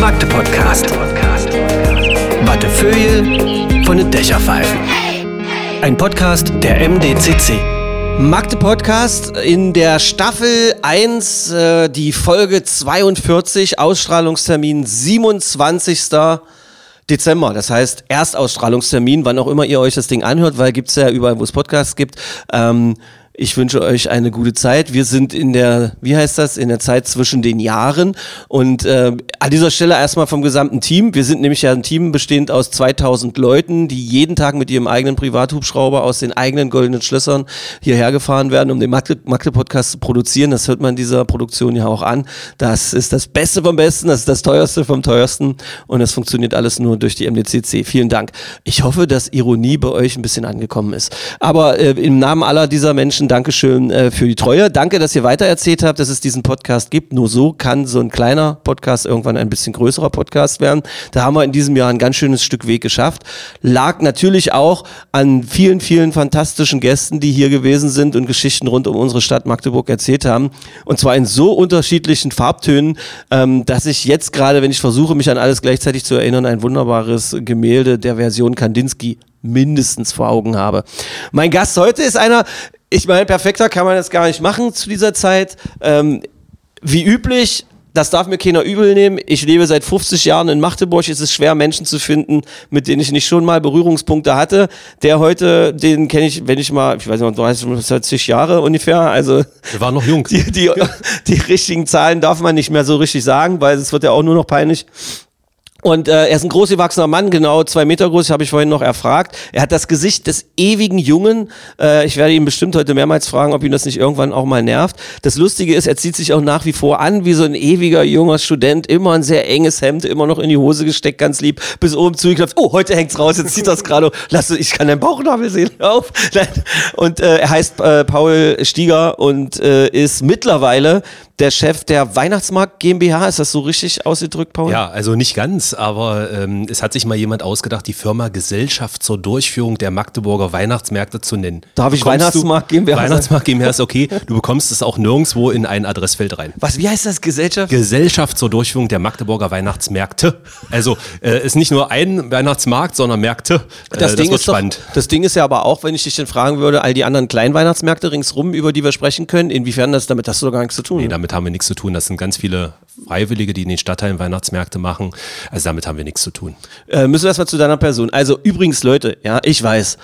Magde Podcast. Wattefeuille von den Dächerpfeifen. Ein Podcast der MDCC. Magde Podcast in der Staffel 1, äh, die Folge 42, Ausstrahlungstermin 27. Dezember. Das heißt, Erstausstrahlungstermin, wann auch immer ihr euch das Ding anhört, weil gibt's ja überall, wo es Podcasts gibt. Ähm, ich wünsche euch eine gute Zeit. Wir sind in der, wie heißt das, in der Zeit zwischen den Jahren. Und äh, an dieser Stelle erstmal vom gesamten Team. Wir sind nämlich ja ein Team bestehend aus 2000 Leuten, die jeden Tag mit ihrem eigenen Privathubschrauber aus den eigenen goldenen Schlössern hierher gefahren werden, um den Magde-Podcast zu produzieren. Das hört man dieser Produktion ja auch an. Das ist das Beste vom Besten, das ist das Teuerste vom Teuersten. Und das funktioniert alles nur durch die MDCC. Vielen Dank. Ich hoffe, dass Ironie bei euch ein bisschen angekommen ist. Aber äh, im Namen aller dieser Menschen Dankeschön äh, für die Treue. Danke, dass ihr weitererzählt habt, dass es diesen Podcast gibt. Nur so kann so ein kleiner Podcast irgendwann ein bisschen größerer Podcast werden. Da haben wir in diesem Jahr ein ganz schönes Stück Weg geschafft. Lag natürlich auch an vielen, vielen fantastischen Gästen, die hier gewesen sind und Geschichten rund um unsere Stadt Magdeburg erzählt haben. Und zwar in so unterschiedlichen Farbtönen, ähm, dass ich jetzt gerade, wenn ich versuche, mich an alles gleichzeitig zu erinnern, ein wunderbares Gemälde der Version Kandinsky mindestens vor Augen habe. Mein Gast heute ist einer, ich meine, perfekter kann man das gar nicht machen zu dieser Zeit. Ähm, wie üblich, das darf mir keiner übel nehmen. Ich lebe seit 50 Jahren in Magdeburg. Es ist schwer, Menschen zu finden, mit denen ich nicht schon mal Berührungspunkte hatte. Der heute, den kenne ich, wenn ich mal, ich weiß nicht, 30, 40 Jahre ungefähr. Also Wir waren noch jung. die, die, die richtigen Zahlen darf man nicht mehr so richtig sagen, weil es wird ja auch nur noch peinlich. Und äh, er ist ein großgewachsener Mann, genau zwei Meter groß, habe ich vorhin noch erfragt. Er hat das Gesicht des ewigen Jungen. Äh, ich werde ihn bestimmt heute mehrmals fragen, ob ihn das nicht irgendwann auch mal nervt. Das Lustige ist, er zieht sich auch nach wie vor an wie so ein ewiger junger Student. Immer ein sehr enges Hemd, immer noch in die Hose gesteckt, ganz lieb, bis oben zugeklappt. Oh, heute hängt's raus, jetzt zieht das gerade. Lass, ich kann deinen Bauchnabel sehen. Auf. Und äh, er heißt äh, Paul Stieger und äh, ist mittlerweile der Chef der Weihnachtsmarkt GmbH. Ist das so richtig ausgedrückt, Paul? Ja, also nicht ganz, aber ähm, es hat sich mal jemand ausgedacht, die Firma Gesellschaft zur Durchführung der Magdeburger Weihnachtsmärkte zu nennen. Darf ich Bekommst Weihnachtsmarkt du, GmbH sagen? Weihnachtsmarkt GmbH ist okay. Du bekommst es auch nirgendwo in ein Adressfeld rein. Was, wie heißt das? Gesellschaft? Gesellschaft zur Durchführung der Magdeburger Weihnachtsmärkte. Also äh, ist nicht nur ein Weihnachtsmarkt, sondern Märkte. Äh, das, wird ist doch- spannend. das Ding ist ja aber auch, wenn ich dich dann fragen würde, all die anderen Kleinweihnachtsmärkte ringsrum, über die wir sprechen können, inwiefern das damit hast du doch gar nichts zu tun. Nee, ne? Damit haben wir nichts zu tun. Das sind ganz viele Freiwillige, die in den Stadtteilen Weihnachtsmärkte machen. Also damit haben wir nichts zu tun. Äh, müssen wir erstmal zu deiner Person. Also übrigens, Leute, ja, ich weiß.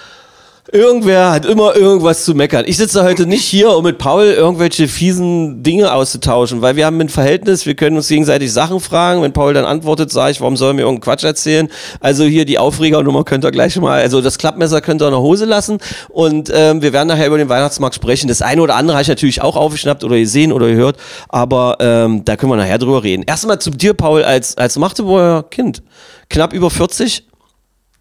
Irgendwer hat immer irgendwas zu meckern. Ich sitze heute nicht hier, um mit Paul irgendwelche fiesen Dinge auszutauschen, weil wir haben ein Verhältnis, wir können uns gegenseitig Sachen fragen. Wenn Paul dann antwortet, sage ich, warum soll er mir irgendeinen Quatsch erzählen? Also hier die Aufregernummer könnt ihr gleich mal, also das Klappmesser könnt ihr in der Hose lassen und ähm, wir werden nachher über den Weihnachtsmarkt sprechen. Das eine oder andere habe ich natürlich auch aufgeschnappt oder gesehen oder gehört, aber ähm, da können wir nachher drüber reden. Erstmal zu dir, Paul, als, als Magdeburger Kind. Knapp über 40,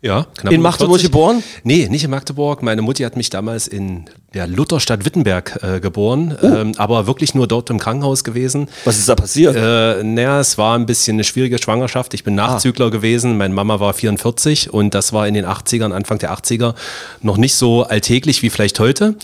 Ja, knapp In Magdeburg 40. geboren? Nee, nicht in Magdeburg. Meine Mutti hat mich damals in der Lutherstadt Wittenberg äh, geboren, Oh. ähm, aber wirklich nur dort im Krankenhaus gewesen. Was ist da passiert? Äh, naja, es war ein bisschen eine schwierige Schwangerschaft. Ich bin Nachzügler gewesen. Meine Mama war 44 und das war in den 80ern, Anfang der 80er, noch nicht so alltäglich wie vielleicht heute.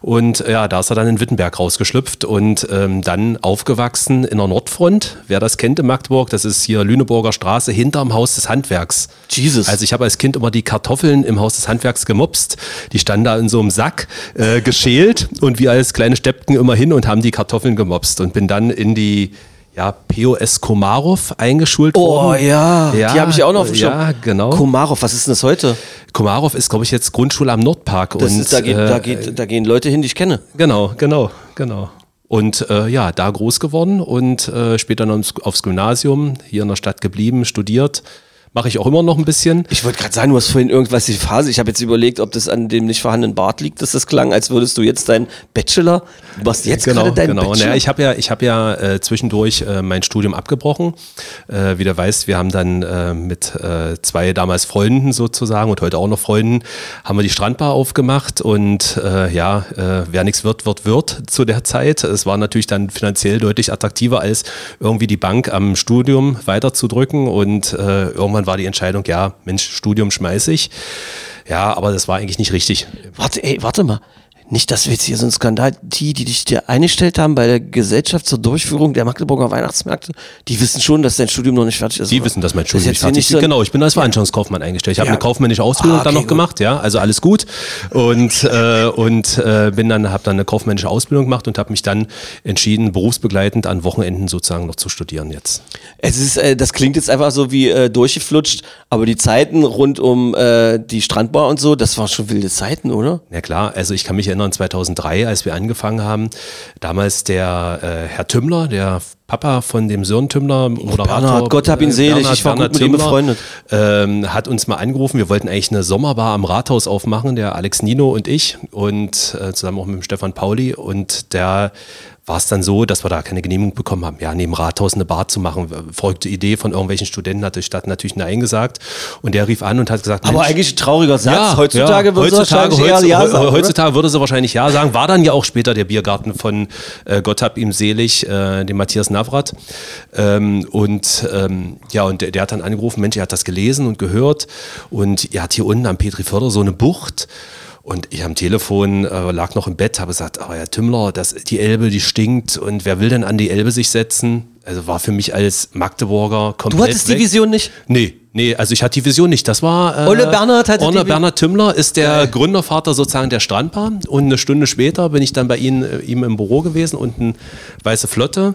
Und ja, da ist er dann in Wittenberg rausgeschlüpft und ähm, dann aufgewachsen in der Nordfront. Wer das kennt in Magdeburg, das ist hier Lüneburger Straße hinterm Haus des Handwerks. Jesus. Also ich habe als Kind immer die Kartoffeln im Haus des Handwerks gemopst. Die standen da in so einem Sack äh, geschält und wir als kleine Steppten immer hin und haben die Kartoffeln gemopst und bin dann in die ja, POS Komarov eingeschult Oh worden. ja, die habe ich auch noch auf dem Ja, genau. Komarov, was ist denn das heute? Komarov ist, glaube ich, jetzt Grundschule am Nordpark. Das und, ist, da, geht, äh, da, geht, da gehen Leute hin, die ich kenne. Genau, genau, genau. Und äh, ja, da groß geworden und äh, später noch aufs Gymnasium, hier in der Stadt geblieben, studiert. Mache ich auch immer noch ein bisschen. Ich wollte gerade sagen, du hast vorhin irgendwas die Phase. Ich habe jetzt überlegt, ob das an dem nicht vorhandenen Bart liegt, dass das klang, als würdest du jetzt deinen Bachelor. Du machst jetzt genau, gerade deinen genau. Bachelor. Naja, ich habe ja, ich habe ja äh, zwischendurch äh, mein Studium abgebrochen. Äh, wie du weißt, wir haben dann äh, mit äh, zwei damals Freunden sozusagen und heute auch noch Freunden haben wir die Strandbar aufgemacht und äh, ja, wer nichts wird, wird, wird zu der Zeit. Es war natürlich dann finanziell deutlich attraktiver als irgendwie die Bank am Studium weiterzudrücken und äh, irgendwann war die Entscheidung, ja, Mensch, Studium schmeiß ich. Ja, aber das war eigentlich nicht richtig. Warte, ey, warte mal. Nicht, dass wir jetzt hier so einen Skandal, die, die dich dir eingestellt haben bei der Gesellschaft zur Durchführung der Magdeburger Weihnachtsmärkte, die wissen schon, dass dein Studium noch nicht fertig ist. Die oder? wissen, dass mein Das Studium ist nicht fertig ist. so Genau, ich bin als Veranstaltungskaufmann eingestellt. Ich habe Ja. eine kaufmännische Ausbildung Ah, dann okay, noch gemacht, ja, also alles gut. Und, äh, und äh, bin dann, habe dann eine kaufmännische Ausbildung gemacht und habe mich dann entschieden, berufsbegleitend an Wochenenden sozusagen noch zu studieren jetzt. Es ist, äh, das klingt jetzt einfach so wie äh, durchgeflutscht, aber die Zeiten rund um äh, die Strandbar und so, das waren schon wilde Zeiten, oder? Ja klar, also ich kann mich erinnern, 2003, als wir angefangen haben, damals der äh, Herr Tümmler, der Papa von dem Sören Tümmler, Moderator. Bernhard, Gott hab ihn äh, selig, Bernhard- ich war gut Bernhard mit ihm Tümmler, befreundet. Ähm, hat uns mal angerufen, wir wollten eigentlich eine Sommerbar am Rathaus aufmachen, der Alex Nino und ich und äh, zusammen auch mit dem Stefan Pauli und der war es dann so, dass wir da keine Genehmigung bekommen haben, ja, neben Rathaus eine Bar zu machen. Verrückte Idee von irgendwelchen Studenten hat die Stadt natürlich Nein gesagt. Und der rief an und hat gesagt, Aber eigentlich ein trauriger Satz. ja, heutzutage ja, würde sie heutzutage, wahrscheinlich eher heutz- Ja sagen. Heutzutage würde sie wahrscheinlich Ja sagen. War dann ja auch später der Biergarten von äh, Gott hab ihm selig, äh, dem Matthias Navrat. Ähm, und ähm, ja, und der, der hat dann angerufen, Mensch, er hat das gelesen und gehört. Und er hat hier unten am Petriförder so eine Bucht. Und ich am Telefon äh, lag noch im Bett, habe gesagt, aber Herr Tümmler, das, die Elbe, die stinkt und wer will denn an die Elbe sich setzen? Also war für mich als Magdeburger komplett Du hattest die weg. Vision nicht? Nee, nee, also ich hatte die Vision nicht. Das war. Äh, Ole Bernhard hatte Ole die Bernhard Tümmler ist der Gründervater sozusagen der Strandbar. Und eine Stunde später bin ich dann bei ihm, äh, ihm im Büro gewesen, unten Weiße Flotte.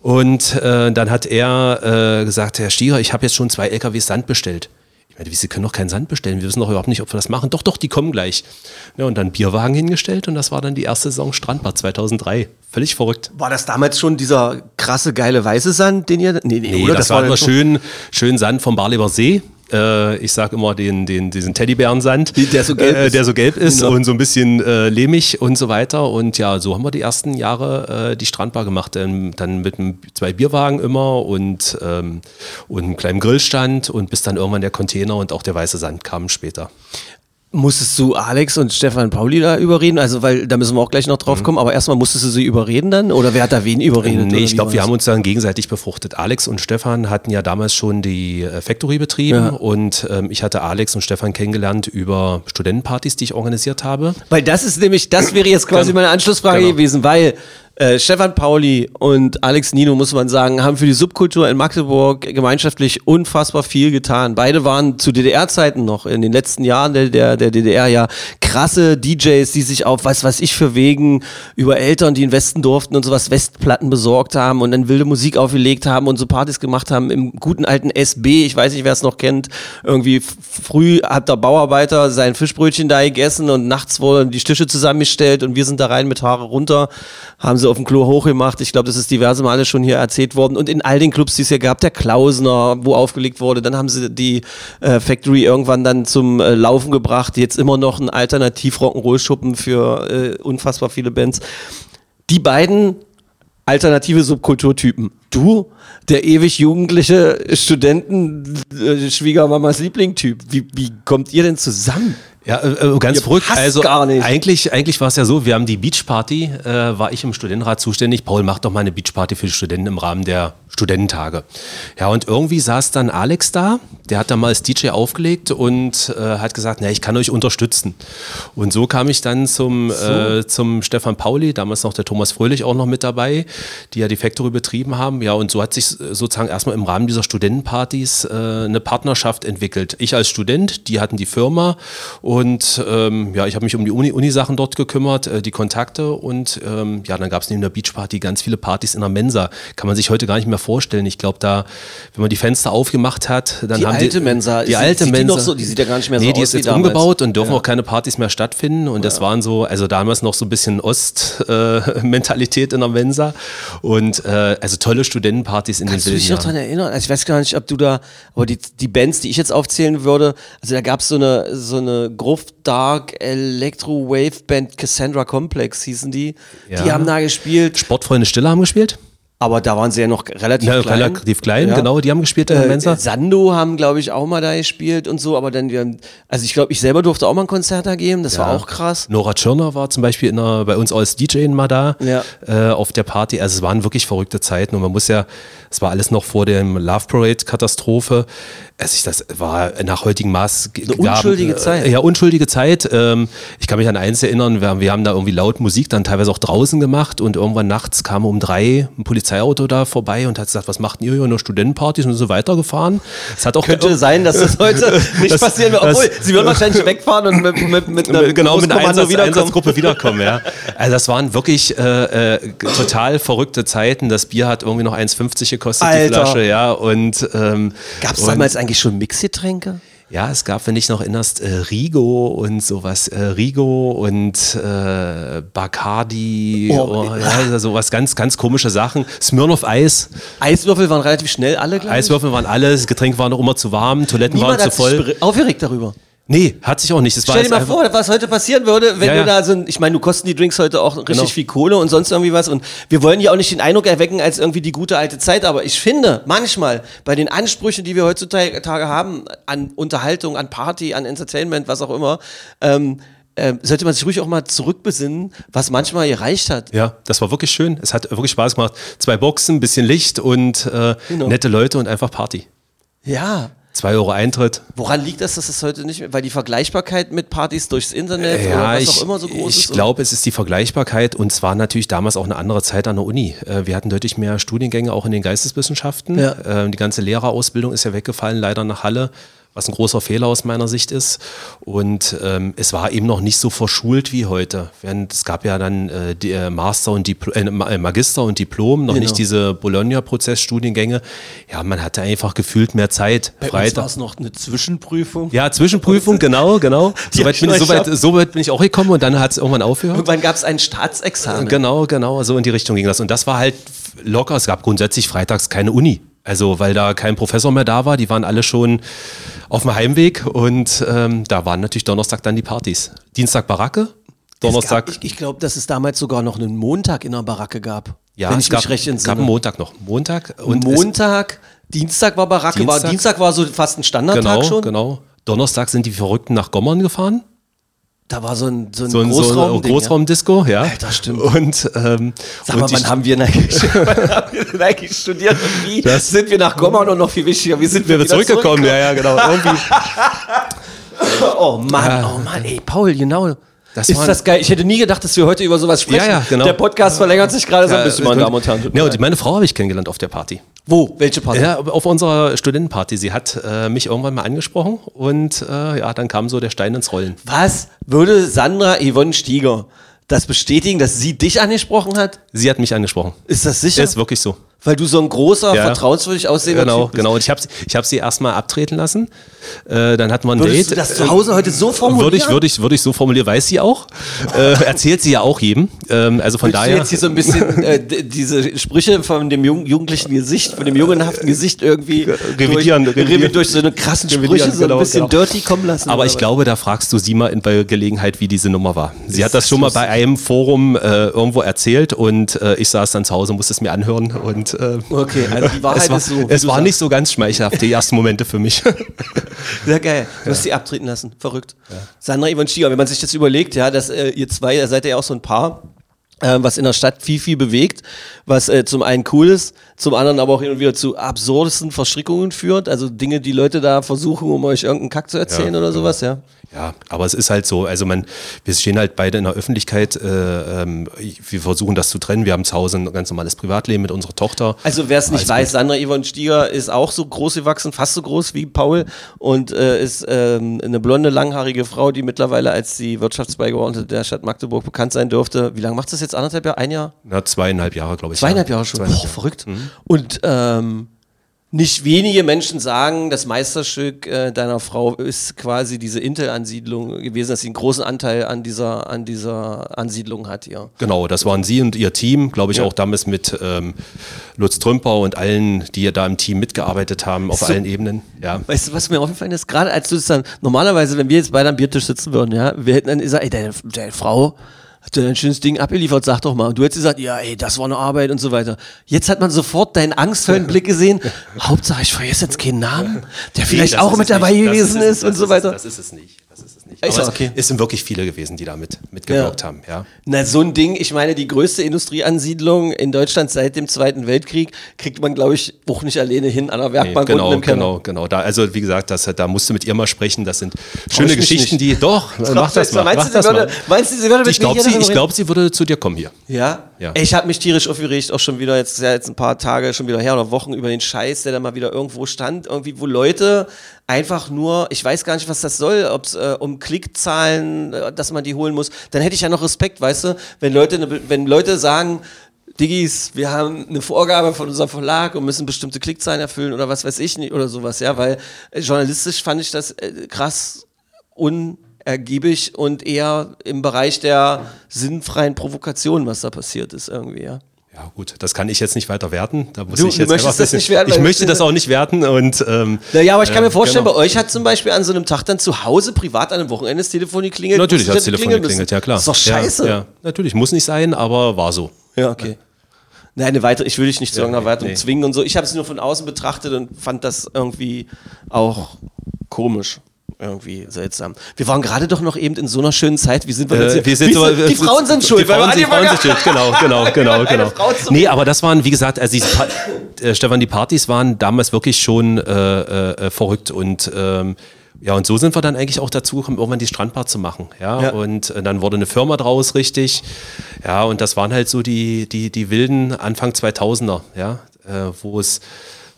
Und äh, dann hat er äh, gesagt, Herr Stierer, ich habe jetzt schon zwei LKW Sand bestellt. Ich meine, wie, Sie können doch keinen Sand bestellen. Wir wissen doch überhaupt nicht, ob wir das machen. Doch, doch, die kommen gleich. Ja, und dann Bierwagen hingestellt und das war dann die erste Saison Strandbar 2003. Völlig verrückt. War das damals schon dieser krasse, geile weiße Sand, den ihr. Nee, nee, Nee, oder? das, war immer schön, schön Sand vom Barleber See. Äh, ich sag immer den, den, diesen Teddybärensand, Der so gelb äh, ist. der so gelb ist Genau. und so ein bisschen äh, lehmig und so weiter. Und ja, so haben wir die ersten Jahre äh, die Strandbar gemacht. Ähm, dann mit einem, zwei Bierwagen immer und, ähm, und einem kleinen Grillstand und bis dann irgendwann der Container und auch der weiße Sand kamen später. Musstest du Alex und Stefan Pauli da überreden? Also, weil da müssen wir auch gleich noch drauf kommen, aber erstmal musstest du sie überreden dann? Oder wer hat da wen überredet? Nee, ich glaube, wir haben uns dann gegenseitig befruchtet. Alex und Stefan hatten ja damals schon die äh, Factory betrieben Ja. und ähm, ich hatte Alex und Stefan kennengelernt über Studentenpartys, die ich organisiert habe. Weil das ist nämlich, das wäre jetzt quasi meine Anschlussfrage Genau. gewesen, weil äh, Stefan Pauli und Alex Nino, muss man sagen, haben für die Subkultur in Magdeburg gemeinschaftlich unfassbar viel getan. Beide waren zu DDR-Zeiten noch, in den letzten Jahren der, der, der DDR ja krasse DJs, die sich auf was weiß ich für Wegen über Eltern, die in Westen durften und sowas Westplatten besorgt haben und dann wilde Musik aufgelegt haben und so Partys gemacht haben im guten alten SB, ich weiß nicht, wer es noch kennt, irgendwie früh hat der Bauarbeiter sein Fischbrötchen da gegessen und nachts wurden die Tische zusammengestellt und wir sind da rein mit Haare runter, haben sie auf dem Klo hochgemacht. Ich glaube, das ist diverse Male schon hier erzählt worden. Und in all den Clubs, die es hier gab, der Klausner, wo aufgelegt wurde, dann haben sie die äh, Factory irgendwann dann zum äh, Laufen gebracht. Jetzt immer noch ein Alternativ-Rock'n'Roll-Schuppen für äh, unfassbar viele Bands. Die beiden alternative Subkulturtypen. Du, der ewig jugendliche Studenten, äh, Schwiegermamas Lieblingtyp. Wie, wie kommt ihr denn zusammen? Ja, äh, äh, ganz Ihr verrückt. Also gar nicht. eigentlich, eigentlich war es ja so, wir haben die Beachparty, äh, war ich im Studentenrat zuständig. Paul macht doch mal eine Beachparty für die Studenten im Rahmen der Studententage. Ja, und irgendwie saß dann Alex da, der hat dann mal als DJ aufgelegt und äh, hat gesagt, na, ich kann euch unterstützen. Und so kam ich dann zum, äh, zum Stefan Pauli, damals noch der Thomas Fröhlich auch noch mit dabei, die ja die Factory betrieben haben. Ja, und so hat sich sozusagen erstmal im Rahmen dieser Studentenpartys äh, eine Partnerschaft entwickelt. Ich als Student, die hatten die Firma und ähm, ja, ich habe mich um die Uni- Uni-Sachen dort gekümmert, äh, die Kontakte und ähm, ja, dann gab es neben der Beachparty ganz viele Partys in der Mensa. Kann man sich heute gar nicht mehr vorstellen. Ich glaube, da, wenn man die Fenster aufgemacht hat, dann Die haben alte die, Mensa, die ist- alte sieht die Mensa, noch so? Die sieht ja gar nicht mehr so nee, die aus ist jetzt damals. umgebaut und dürfen auch keine Partys mehr stattfinden und das waren so, also damals noch so ein bisschen Ost-Mentalität in der Mensa und äh, also tolle Studentenpartys in Kannst du den dich wilden noch Jahren. daran erinnern? Also ich weiß gar nicht, ob du da, aber die, die Bands, die ich jetzt aufzählen würde, also da gab es so eine, so eine Gruft Dark Electro Wave Band Cassandra Complex hießen die. Die Ja. haben da gespielt, Sportfreunde Stille haben gespielt? Aber da waren sie ja noch relativ Ja, klein. relativ klein, Ja. genau, die haben gespielt in der Äh, Mensa. Sando haben, glaube ich, auch mal da gespielt und so, aber dann, wir, also ich glaube, ich selber durfte auch mal ein Konzert da geben, das war Ja. auch krass. Nora Tschirner war zum Beispiel in der, bei uns als DJ mal da Ja. äh, auf der Party. Also es waren wirklich verrückte Zeiten und man muss ja, es war alles noch vor dem Love Parade Katastrophe. Also ich, das war nach heutigem Maß. Eine unschuldige Zeit. Ja, unschuldige Zeit. Ähm, ich kann mich an eins erinnern, wir, wir haben da irgendwie laut Musik dann teilweise auch draußen gemacht und irgendwann nachts kam um drei ein Polizeiauto da vorbei und hat gesagt, was macht ihr hier nur Studentenpartys und so weitergefahren. Es hat auch Könnte sein, dass das heute nicht Das- passieren wird, obwohl das- sie würden wahrscheinlich wegfahren und mit, mit, mit einer genau mit einer Einsatz, wiederkommen. Einsatzgruppe wiederkommen. Ja. Also das waren wirklich äh, äh, total verrückte Zeiten. Das Bier hat irgendwie noch 1,50 gekostet die Alter. Flasche, ja und ähm, Gab es damals eigentlich schon Mixgetränke? Ja, es gab, wenn ich noch erinnerst, äh, Rigo und sowas. Äh, Rigo und äh, Bacardi, Oh, oh, ja, sowas ganz, ganz komische Sachen. Smirnoff Eis. Eiswürfel waren relativ schnell alle, glaube. Eiswürfel waren alles, Getränk war noch immer zu warm, Toiletten Niemand waren zu sich voll. bere- aufgeregt darüber. Nee, hat sich auch nicht. Das war Stell dir mal vor, was heute passieren würde, wenn Ja, du ja. da so, ein- ich meine, du kosten die Drinks heute auch richtig Genau. viel Kohle und sonst irgendwie was und wir wollen ja auch nicht den Eindruck erwecken als irgendwie die gute alte Zeit, aber ich finde, manchmal bei den Ansprüchen, die wir heutzutage haben, an Unterhaltung, an Party, an Entertainment, was auch immer, ähm, äh, sollte man sich ruhig auch mal zurückbesinnen, was manchmal gereicht hat. Ja, das war wirklich schön. Es hat wirklich Spaß gemacht. Zwei Boxen, bisschen Licht und äh, Genau. nette Leute und einfach Party. Ja. Zwei Euro Eintritt. Woran liegt das, dass es heute nicht mehr, weil die Vergleichbarkeit mit Partys durchs Internet oder Ja, was ich, auch immer so groß ist? ich glaube, es ist die Vergleichbarkeit und zwar natürlich damals auch eine andere Zeit an der Uni. Äh, Wir hatten deutlich mehr Studiengänge auch in den Geisteswissenschaften. Ja. Ähm, Die ganze Lehrerausbildung ist ja weggefallen, leider nach Halle, was ein großer Fehler aus meiner Sicht ist. Und ähm, es war eben noch nicht so verschult wie heute. Während es gab ja dann äh, die, äh, Master und Dipl äh, äh, Magister und Diplom, noch Genau. nicht diese Bologna-Prozessstudiengänge. Ja, man hatte einfach gefühlt mehr Zeit. Bei uns war Freitag. es noch eine Zwischenprüfung. Ja, Zwischenprüfung, genau, genau. Soweit bin, ich, soweit, soweit bin ich auch gekommen und dann hat es irgendwann aufgehört. Irgendwann gab es ein Staatsexamen. Genau, genau, so in die Richtung ging das. Und das war halt locker. Es gab grundsätzlich freitags keine Uni. Also, weil da kein Professor mehr da war, die waren alle schon auf dem Heimweg und ähm, da waren natürlich Donnerstag dann die Partys. Dienstag Baracke, Donnerstag. Es gab, ich ich glaube, dass es damals sogar noch einen Montag in der Baracke gab. ja, wenn es ich gab, mich recht es gab entsinne. einen Montag noch. Montag und Montag, Dienstag war Baracke. War, Dienstag? Dienstag war so fast ein es, Standardtag genau, schon. genau. Donnerstag sind die Verrückten nach Gommern gefahren. Da war so ein, so ein, So ein, Großraum. so Großraumdisco, ja. Alter, stimmt. Und, ähm, Sag mal, und wann haben wir denn eigentlich studiert und wie Das- sind wir nach Gommern und noch viel wichtiger, wie sind wir, wir wieder zurückgekommen, ja, ja, genau. Oh Mann, oh Mann, ey, Paul, genau. Das ist das geil. Ich hätte nie gedacht, dass wir heute über sowas sprechen. Ja, ja, genau. Der Podcast verlängert sich gerade so ein bisschen, meine Damen und Herren. Ja, und meine Frau habe ich kennengelernt auf der Party. Wo? Welche Party? Ja, auf unserer Studentenparty. Sie hat äh, mich irgendwann mal angesprochen und äh, ja, dann kam so der Stein ins Rollen. Was würde Sandra Yvonne Stieger das bestätigen, dass sie dich angesprochen hat? Sie hat mich angesprochen. Ist das sicher? Ist wirklich so. Weil du so ein großer, Ja. vertrauenswürdig aussehender Genau, Typ bist. genau. Und ich habe ich hab sie erstmal abtreten lassen. Äh, dann hatten wir ein Würdest Date. du das zu Hause heute so formulieren? Würde ich, würde ich, würde ich so formulieren, weiß sie auch. Äh, erzählt sie ja auch jedem. Ähm, also von Willst du daher. jetzt hier so ein bisschen äh, diese Sprüche von dem jungen, jugendlichen Gesicht, von dem jungenhaften Gesicht irgendwie Revidieren, durch, revidieren. durch so eine krassen Sprüche so ein genau, bisschen genau. dirty kommen lassen. Aber ich glaube, da fragst du sie mal in, bei Gelegenheit, wie diese Nummer war. Sie hat das schon mal bei einem Forum äh, irgendwo erzählt und äh, ich saß dann zu Hause, musste es mir anhören und äh, Okay, also die Wahrheit es war, ist so. es war sagst. nicht so ganz schmeichelhaft, die ersten Momente für mich. Sehr geil. Du hast sie abtreten lassen. Verrückt. Sandra Ivan Stieger, wenn man sich das überlegt, ja, dass äh, ihr zwei, da seid ihr ja auch so ein Paar, äh, was in der Stadt viel, viel bewegt, was äh, zum einen cool ist, zum anderen aber auch hin und wieder zu absurdesten Verstrickungen führt. Also Dinge, die Leute da versuchen, um euch irgendeinen Kack zu erzählen Ja, oder sowas, ja. Ja, aber es ist halt so, also man, wir stehen halt beide in der Öffentlichkeit, äh, ähm, wir versuchen das zu trennen, wir haben zu Hause ein ganz normales Privatleben mit unserer Tochter. Also wer es nicht Alles weiß, Sandra Yvonne Stieger ist auch so groß gewachsen, fast so groß wie Paul und äh, ist ähm, eine blonde, langhaarige Frau, die mittlerweile als die Wirtschaftsbeigeordnete der Stadt Magdeburg bekannt sein dürfte. Wie lange macht das jetzt? Anderthalb Jahre? Ein Jahr? Na, zweieinhalb Jahre, glaube ich. Zweieinhalb ja. Jahre schon. Zweieinhalb Boah, verrückt. Und ähm, nicht wenige Menschen sagen, das Meisterstück äh, deiner Frau ist quasi diese Intel-Ansiedlung gewesen, dass sie einen großen Anteil an dieser, an dieser Ansiedlung hat, ja. Genau, das waren Sie und Ihr Team, glaube ich, auch damals mit ähm, Lutz Trümper und allen, die da im Team mitgearbeitet haben, auf So- allen Ebenen. Ja. Weißt du, was mir aufgefallen ist? Gerade als du es dann, normalerweise, wenn wir jetzt beide am Biertisch sitzen würden, ja, wir hätten dann gesagt, ey, deine, deine Frau hat dir ein schönes Ding abgeliefert, sag doch mal. Und du hättest gesagt, ja, ey, das war eine Arbeit und so weiter. Jetzt hat man sofort deinen angstvollen Blick gesehen. Hauptsache, ich vergesse jetzt keinen Namen, der vielleicht Nee, auch ist mit dabei nicht. Gewesen es- ist und so weiter. Ist. Das ist es nicht. Ist ja es, okay. es sind wirklich viele gewesen, die damit mitgewirkt Ja. haben. Ja. Na, so ein Ding, ich meine, die größte Industrieansiedlung in Deutschland seit dem Zweiten Weltkrieg kriegt man, glaube ich, auch nicht alleine hin an der Nee, Werkbank genau, unten im Keller. genau, genau. Da, also wie gesagt, das, da musst du mit ihr mal sprechen. Das sind schöne Geschichten, nicht. die. Doch, mach das mal. Meinst, Mach du, sie das würde, mal. meinst du, sie würde mit Ich glaube, sie, ich glaub, sie würde zu dir kommen hier. Ja? Ja. Ich habe mich tierisch aufgeregt, auch schon wieder, jetzt ist ja jetzt ein paar Tage schon wieder her oder Wochen über den Scheiß, der da mal wieder irgendwo stand, irgendwie, wo Leute einfach nur, ich weiß gar nicht, was das soll, ob es äh, um Klickzahlen, äh, dass man die holen muss, dann hätte ich ja noch Respekt, weißt du, wenn Leute, ne, wenn Leute sagen, Diggis, wir haben eine Vorgabe von unserem Verlag und müssen bestimmte Klickzahlen erfüllen oder was weiß ich nicht oder sowas, ja, weil äh, journalistisch fand ich das äh, krass unergiebig und eher im Bereich der sinnfreien Provokation, was da passiert ist irgendwie, ja. Ja, gut, das kann ich jetzt nicht weiter werten. Da muss Du- ich du jetzt möchtest einfach das nicht werten, Ich möchte das auch nicht werten und. Ähm, Naja, aber ich kann äh, mir vorstellen, genau. bei euch hat zum Beispiel an so einem Tag dann zu Hause privat an einem Wochenende das Telefon geklingelt. Natürlich hat das Telefon geklingelt, ja klar. ist doch scheiße. Ja, ja, natürlich, muss nicht sein, aber war so. Ja, okay. Nein, eine weitere, ich will dich nicht zu Ja, irgendeiner nee, Wertung nee. zwingen und so. Ich habe es nur von außen betrachtet und fand das irgendwie auch komisch. Irgendwie seltsam. Wir waren gerade doch noch eben in so einer schönen Zeit. Wie sind wir jetzt? Äh, wir sind so, die Frauen sind schuld. Die Frauen, sind, Frauen sind schuld, genau, genau, genau, genau. Nee, aber das waren, wie gesagt, also äh, Stefan, die Partys waren damals wirklich schon äh, äh, äh, verrückt und ähm, ja, und so sind wir dann eigentlich auch dazu gekommen, irgendwann die Strandbar zu machen. Ja, Ja. und äh, dann wurde eine Firma draus, richtig. Ja, und das waren halt so die, die, die wilden Anfang 2000er, ja, äh, wo es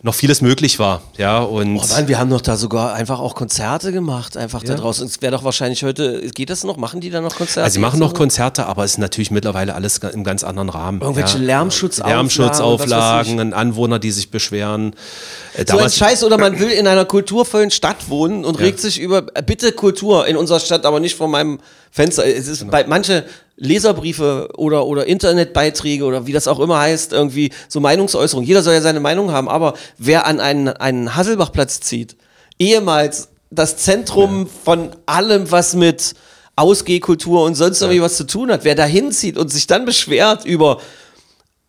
noch vieles möglich war. Ja, und. Oh Mann, wir haben doch da sogar einfach auch Konzerte gemacht, einfach da Ja. draußen. Es wäre doch wahrscheinlich heute, geht das noch? Machen die da noch Konzerte? Also sie machen noch so? Konzerte, aber es ist natürlich mittlerweile alles im ganz anderen Rahmen. Irgendwelche Lärmschutzauflagen, Lärmschutzauflagen, weiß Anwohner, die sich beschweren. Äh, So ein Scheiß oder man will in einer kulturvollen Stadt wohnen und regt sich über, äh, bitte Kultur in unserer Stadt, aber nicht vor meinem Fenster. Es ist bei manche Leserbriefe oder, oder Internetbeiträge oder wie das auch immer heißt, irgendwie so Meinungsäußerung. Jeder soll ja seine Meinung haben, aber wer an einen, einen Hasselbachplatz zieht, ehemals das Zentrum von allem, was mit Ausgehkultur und sonst irgendwie was zu tun hat, wer da hinzieht und sich dann beschwert über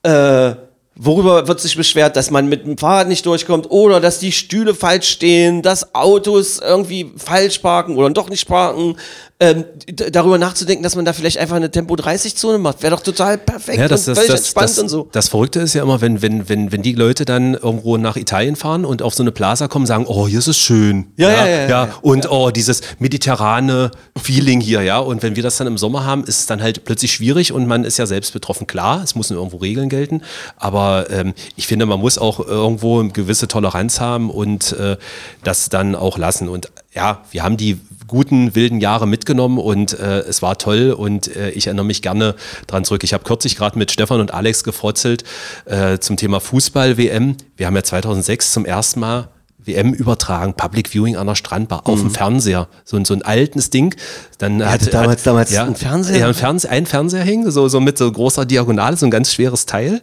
äh, worüber wird sich beschwert, dass man mit dem Fahrrad nicht durchkommt oder dass die Stühle falsch stehen, dass Autos irgendwie falsch parken oder doch nicht parken. Ähm, darüber nachzudenken, dass man da vielleicht einfach eine Tempo-30-Zone macht, wäre doch total perfekt Ja, das, und das, das, entspannt das, und so. das Verrückte ist ja immer, wenn, wenn, wenn, wenn die Leute dann irgendwo nach Italien fahren und auf so eine Plaza kommen, sagen, oh, hier ist es schön. Ja, ja, ja, ja, und oh, dieses mediterrane Feeling hier, ja. Und wenn wir das dann im Sommer haben, ist es dann halt plötzlich schwierig und man ist ja selbst betroffen. Klar, es müssen irgendwo Regeln gelten, aber ähm, ich finde, man muss auch irgendwo eine gewisse Toleranz haben und äh, das dann auch lassen. Und ja, wir haben die guten, wilden Jahre mitgenommen und äh, es war toll und äh, ich erinnere mich gerne dran zurück. Ich habe kürzlich gerade mit Stefan und Alex gefrotzelt äh, zum Thema Fußball-WM. Wir haben ja 2006 zum ersten Mal WM übertragen, Public Viewing an der Strandbar, auf dem Fernseher, so, ein- so ein altes Ding. Dann hatte damals- damals einen Fernseher? Ja, ein Fernseher, ein Fernseher hing, so, so mit so großer Diagonale, so ein ganz schweres Teil.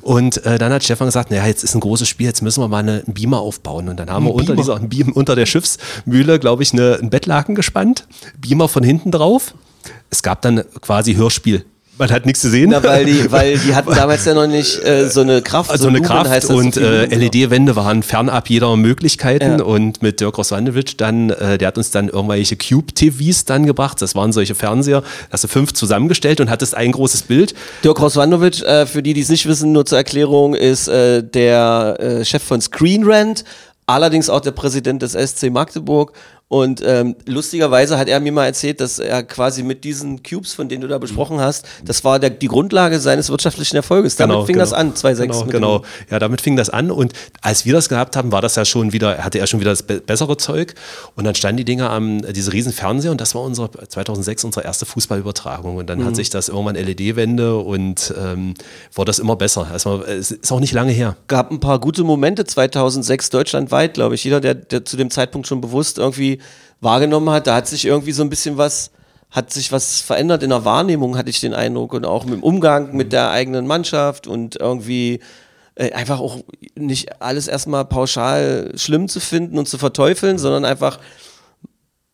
Und äh, dann hat Stefan gesagt, naja, jetzt ist ein großes Spiel, jetzt müssen wir mal eine, einen Beamer aufbauen. Und dann haben wir unter, dieser, Beam, unter der Schiffsmühle, glaube ich, eine, einen Bettlaken gespannt, Beamer von hinten drauf. Es gab dann quasi Hörspiel. Man hat nichts gesehen. Na, weil die, weil die hatten damals ja noch nicht äh, so eine Kraft, Also so eine Lumen Kraft und so äh. LED-Wände waren fernab jeder Möglichkeiten Ja. und mit Dirk Roswandowitsch dann, äh, der hat uns dann irgendwelche Cube-TVs dann gebracht, das waren solche Fernseher, hast du fünf zusammengestellt und hattest ein großes Bild. Dirk Roswandowitsch, äh, für die, die es nicht wissen, nur zur Erklärung, ist äh, der äh, Chef von Screen Rant, allerdings auch der Präsident des SC Magdeburg. Und ähm, lustigerweise hat er mir mal erzählt, dass er quasi mit diesen Cubes, von denen du da besprochen hast, das war der, die Grundlage seines wirtschaftlichen Erfolges. Damit fing das an, 2006. Genau, genau. Ja, damit fing das an und als wir das gehabt haben, war das ja schon wieder, hatte er schon wieder das be bessere Zeug und dann standen die Dinger am, diese riesen Fernseher und das war unsere, 2006 unsere erste Fußballübertragung und dann Mhm. hat sich das irgendwann LED-Wände und ähm, wurde das immer besser. Also, es ist auch nicht lange her. gab ein paar gute Momente 2006 deutschlandweit, glaube ich. Jeder, der, der zu dem Zeitpunkt schon bewusst irgendwie wahrgenommen hat, da hat sich irgendwie so ein bisschen was, hat sich was verändert in der Wahrnehmung, hatte ich den Eindruck. Und auch im Umgang mit der eigenen Mannschaft und irgendwie äh, einfach auch nicht alles erstmal pauschal schlimm zu finden und zu verteufeln, sondern einfach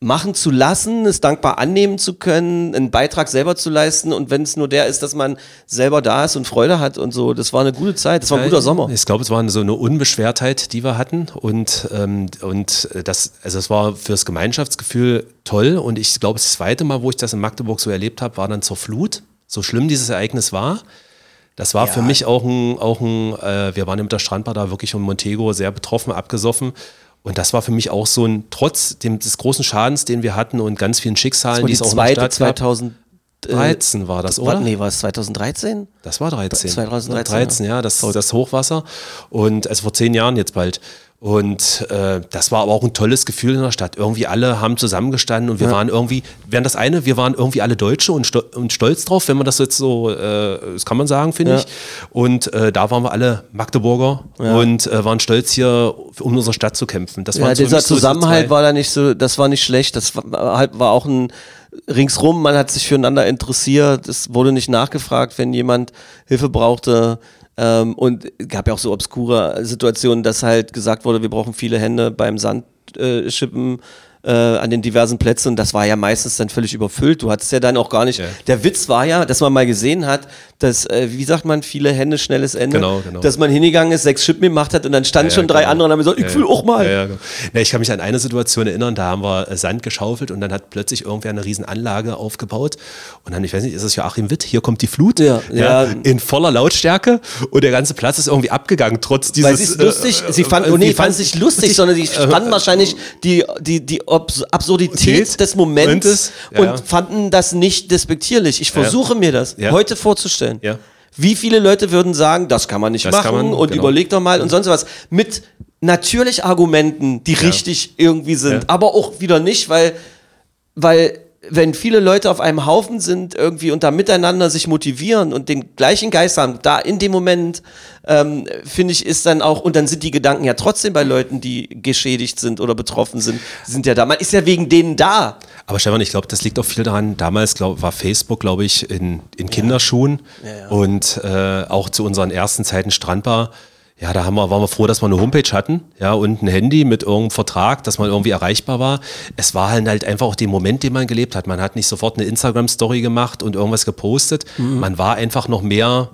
machen zu lassen, es dankbar annehmen zu können, einen Beitrag selber zu leisten und wenn es nur der ist, dass man selber da ist und Freude hat und so. Das war eine gute Zeit, das war ein guter Sommer. Ich glaube, es war so eine Unbeschwertheit, die wir hatten und, ähm, und das, also es war fürs Gemeinschaftsgefühl toll und ich glaube, das zweite Mal, wo ich das in Magdeburg so erlebt habe, war dann zur Flut. So schlimm dieses Ereignis war. Das war Ja. für mich auch ein, auch ein äh, wir waren mit der Strandbar da wirklich in Montego sehr betroffen, abgesoffen. Und das war für mich auch so ein, trotz dem, des großen Schadens, den wir hatten und ganz vielen Schicksalen, die die es auch zweite Stadt gab. 2013 war das, War, oder? nee, war es 2013? Das war 13. 2013, 13, ja, das, das Hochwasser. Und also vor zehn Jahren jetzt bald. Und äh, das war aber auch ein tolles Gefühl in der Stadt. Irgendwie alle haben zusammengestanden und wir waren irgendwie, während das eine, wir waren irgendwie alle Deutsche und, sto und stolz drauf, wenn man das jetzt so, äh, das kann man sagen, finde Ja. ich. Und äh, da waren wir alle Magdeburger und äh, waren stolz hier, um unsere Stadt zu kämpfen. Das Ja, dieser so Zusammenhalt war da nicht so, das war nicht schlecht, das war, halt, war auch ein ringsrum, man hat sich füreinander interessiert, es wurde nicht nachgefragt, wenn jemand Hilfe brauchte. Ähm, und es gab ja auch so obskure Situationen, dass halt gesagt wurde, wir brauchen viele Hände beim Sandschippen. Äh, äh, an den diversen Plätzen und das war ja meistens dann völlig überfüllt. Du hattest ja dann auch gar nicht. Ja. Der Witz war ja, dass man mal gesehen hat, dass, äh, wie sagt man, viele Hände, schnelles Ende. Genau, genau. Dass man hingegangen ist, sechs Schippen gemacht hat und dann standen Ja, schon drei genau. andere und haben gesagt, ich will auch mal. Ja, ja, genau. ich kann mich an eine Situation erinnern, da haben wir äh, Sand geschaufelt und dann hat plötzlich irgendwer eine riesen Anlage aufgebaut und dann, ich weiß nicht, ist es Joachim Witt, hier kommt die Flut, Ja, in voller Lautstärke und der ganze Platz ist irgendwie abgegangen, trotz dieses... Weil sie es lustig, äh, sie fanden, äh, oh nee, fanden es nicht lustig, sondern die fanden wahrscheinlich die, die, die Absurdität Absurdität des Moments Momentes, und fanden das nicht despektierlich. Ich versuche mir das heute vorzustellen. Ja. Wie viele Leute würden sagen, das kann man nicht Das machen man, und genau. überleg doch mal und sonst was. Mit natürlich Argumenten, die richtig irgendwie sind, Ja. aber auch wieder nicht, weil, weil wenn viele Leute auf einem Haufen sind irgendwie und da miteinander sich motivieren und den gleichen Geist haben, da in dem Moment, ähm, finde ich, ist dann auch, und dann sind die Gedanken ja trotzdem bei Leuten, die geschädigt sind oder betroffen sind, sind ja da. Man ist ja wegen denen da. Aber Stefan, ich glaube, das liegt auch viel daran, damals glaub, war Facebook, glaube ich, in, in Kinderschuhen und äh, auch zu unseren ersten Zeiten Strandbar. Ja, da haben wir, waren wir froh, dass wir eine Homepage hatten, ja, und ein Handy mit irgendeinem Vertrag, dass man irgendwie erreichbar war. Es war halt, halt einfach auch der Moment, den man gelebt hat. Man hat nicht sofort eine Instagram-Story gemacht und irgendwas gepostet. Man war einfach noch mehr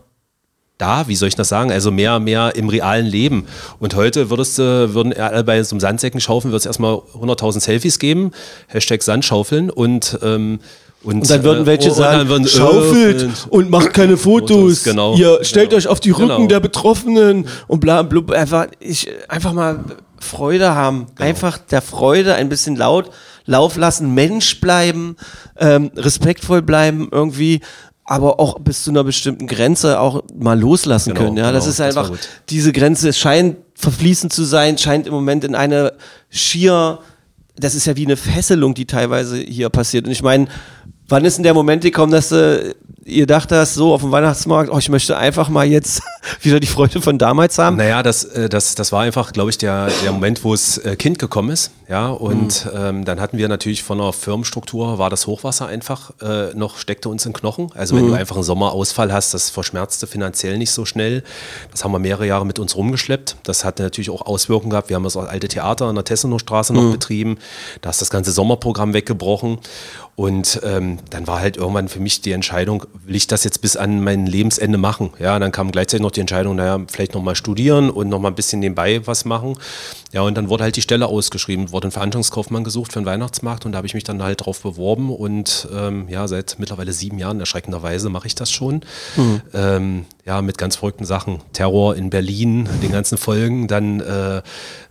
da, wie soll ich das sagen? Also mehr, mehr im realen Leben. Und heute würdest du, würden alle bei so einem Sandsäcken schaufeln, wird es erstmal 100.000 Selfies geben, Hashtag Sandschaufeln und, ähm, und, Und dann würden äh, welche und sagen, würden, äh, schaufelt äh, und macht keine Fotos. Fotos, genau. Ihr stellt Genau. euch auf die Rücken Genau. der Betroffenen und bla bla. Einfach, ich, einfach mal Freude haben. Genau. Einfach der Freude ein bisschen laut Lauf lassen, Mensch bleiben, ähm, respektvoll bleiben irgendwie. Aber auch bis zu einer bestimmten Grenze auch mal loslassen Genau, können. Ja, das genau, ist das einfach gut. diese Grenze. Scheint verfließend zu sein, scheint im Moment in eine schier das ist ja wie eine Fesselung, die teilweise hier passiert. Und ich meine, wann ist denn der Moment gekommen, dass du, ihr dacht hast, so auf dem Weihnachtsmarkt, oh, ich möchte einfach mal jetzt wieder die Freude von damals haben? Naja, das, äh, das, das war einfach, glaube ich, der, der Moment, wo das äh, Kind gekommen ist. Ja, und ähm, dann hatten wir natürlich von der Firmenstruktur, war das Hochwasser einfach äh, noch, steckte uns in Knochen. Also wenn du einfach einen Sommerausfall hast, das verschmerzte finanziell nicht so schnell. Das haben wir mehrere Jahre mit uns rumgeschleppt. Das hat natürlich auch Auswirkungen gehabt. Wir haben das alte Theater an der Tessenowstraße noch betrieben. Da ist das ganze Sommerprogramm weggebrochen. Und ähm, dann war halt irgendwann für mich die Entscheidung, will ich das jetzt bis an mein Lebensende machen? Ja, dann kam gleichzeitig noch die Entscheidung, naja, vielleicht nochmal studieren und nochmal ein bisschen nebenbei was machen. Ja, und dann wurde halt die Stelle ausgeschrieben, wurde ein Veranstaltungskaufmann gesucht für den Weihnachtsmarkt und da habe ich mich dann halt drauf beworben und ähm, ja, seit mittlerweile sieben Jahren erschreckenderweise mache ich das schon. Ähm, ja, mit ganz verrückten Sachen. Terror in Berlin, den ganzen Folgen, dann äh,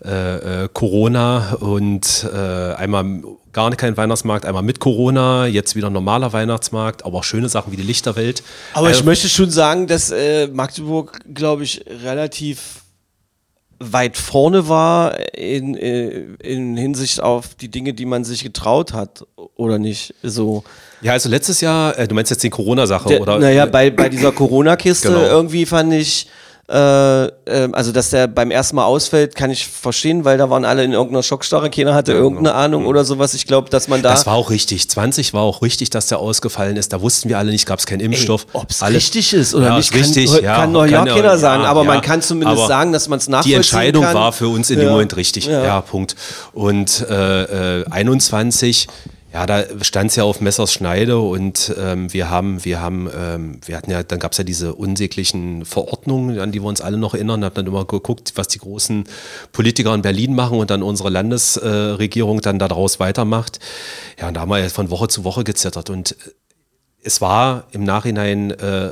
äh, äh, Corona und äh, einmal gar kein Weihnachtsmarkt, einmal mit Corona, jetzt wieder normaler Weihnachtsmarkt, aber auch schöne Sachen wie die Lichterwelt. Aber ich Also, möchte schon sagen, dass äh, Magdeburg, glaube ich, relativ weit vorne war in, äh, in Hinsicht auf die Dinge, die man sich getraut hat, oder nicht? So. ja, also letztes Jahr, äh, du meinst jetzt die Corona-Sache, Der, oder? naja, bei, bei dieser Corona-Kiste Genau. irgendwie fand ich, Äh, äh, also, dass der beim ersten Mal ausfällt, kann ich verstehen, weil da waren alle in irgendeiner Schockstarre. Keiner hatte irgendeine Ahnung oder sowas. Ich glaube, dass man da. Das war auch richtig. 20 war auch richtig, dass der ausgefallen ist. Da wussten wir alle nicht, gab es keinen Impfstoff. Ob es richtig ist oder Ja, nicht, richtig, kann, ja, kann noch ja keiner sagen. ja, aber man kann zumindest sagen, dass man es Die nachvollziehen Entscheidung kann. war für uns in dem. Moment richtig. Ja. Punkt. Und äh, äh, 21, ja, da stand es ja auf Messers Schneide und ähm, wir haben, wir haben, ähm, wir hatten ja, dann gab es ja diese unsäglichen Verordnungen, an die wir uns alle noch erinnern, haben dann immer geguckt, was die großen Politiker in Berlin machen und dann unsere Landesregierung äh, dann daraus weitermacht. Ja, und da haben wir ja von Woche zu Woche gezittert und es war im Nachhinein äh,